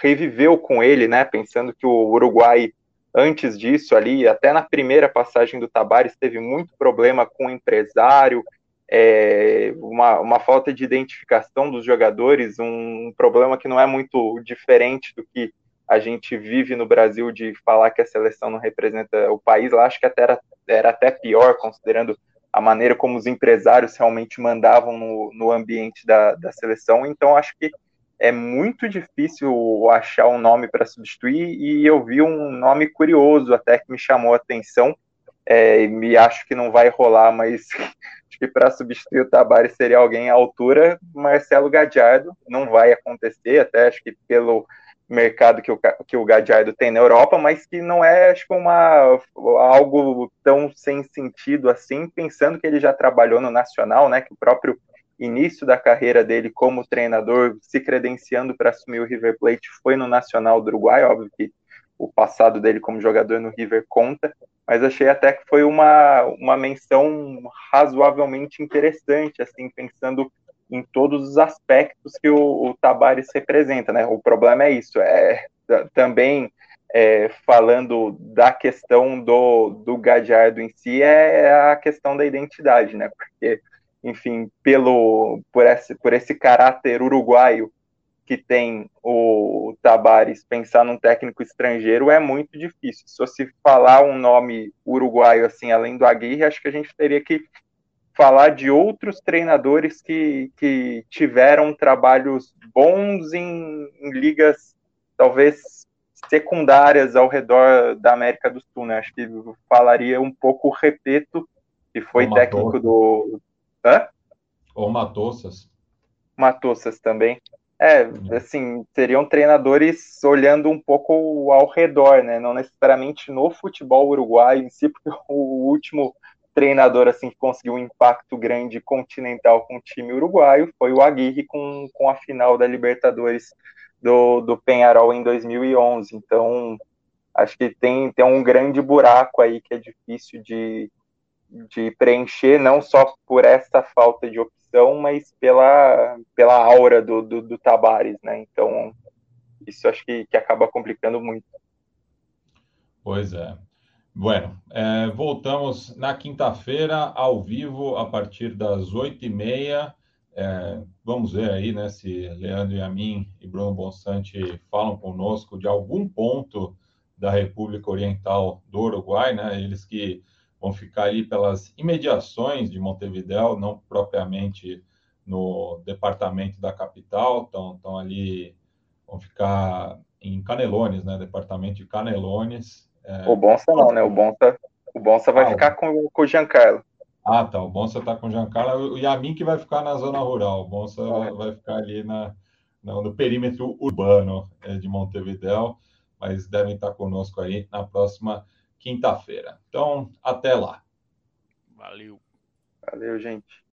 reviveu com ele, né? Pensando que o Uruguai, antes disso, ali, até na primeira passagem do Tabares, teve muito problema com o empresário, é, uma, uma falta de identificação dos jogadores, um, problema que não é muito diferente do que a gente vive no Brasil de falar que a seleção não representa o país, lá acho que até era, era até pior, considerando a maneira como os empresários realmente mandavam no, no ambiente da, da seleção. Então, acho que é muito difícil achar um nome para substituir e eu vi um nome curioso até que me chamou a atenção é, me acho que não vai rolar, mas acho que para substituir o Tabari seria alguém à altura, Marcelo Gadiardo, não vai acontecer, até acho que pelo mercado que o, que o Gadiardo tem na Europa, mas que não é acho uma, algo tão sem sentido assim, pensando que ele já trabalhou no Nacional, né, que o próprio início da carreira dele como treinador, se credenciando para assumir o River Plate, foi no Nacional do Uruguai, óbvio que o passado dele como jogador no River conta, mas achei até que foi uma, uma menção razoavelmente interessante, assim, pensando em todos os aspectos que o, o Tabares representa, né? O problema é isso, é também é, falando da questão do, do Gadiardo em si, é a questão da identidade, né? Porque enfim, pelo por esse, por esse caráter uruguaio que tem o Tabares, pensar num técnico estrangeiro é muito difícil. Se você falar um nome uruguaio assim, além do Aguirre, acho que a gente teria que falar de outros treinadores que, que tiveram trabalhos bons em, em ligas talvez secundárias ao redor da América do Sul, né? Acho que falaria um pouco o Repeto, que foi técnico do. Hã? Ou Matossas. Matossas também. É, assim, seriam treinadores olhando um pouco ao redor, né? Não necessariamente no futebol uruguaio em si, porque o último treinador assim que conseguiu um impacto grande continental com o time uruguaio foi o Aguirre com, com a final da Libertadores do, do Penharol em 2011. Então, acho que tem, tem um grande buraco aí que é difícil de, de preencher, não só por essa falta de opção, mas pela, pela aura do, do, do Tabares, né? Então, isso acho que, que acaba complicando muito. Pois é. Bueno, é, voltamos na quinta-feira, ao vivo, a partir das oito e meia. É, vamos ver aí, né, se Leandro e a mim e Bruno Bonsante falam conosco de algum ponto da República Oriental do Uruguai, né? Eles que vão ficar ali pelas imediações de Montevideo, não propriamente no departamento da capital, estão, estão ali, vão ficar em Canelones, né? Departamento de Canelones, é... O Bonsa não, né? O Bonsa, o Bonsa vai ah, ficar com, com o Giancarlo. Ah, tá. O Bonsa tá com o Giancarlo. O Yamin que vai ficar na zona rural. O Bonsa é. vai ficar ali na, no perímetro urbano é, de Montevideo, mas devem estar conosco aí na próxima quinta-feira. Então, até lá. Valeu. Valeu, gente.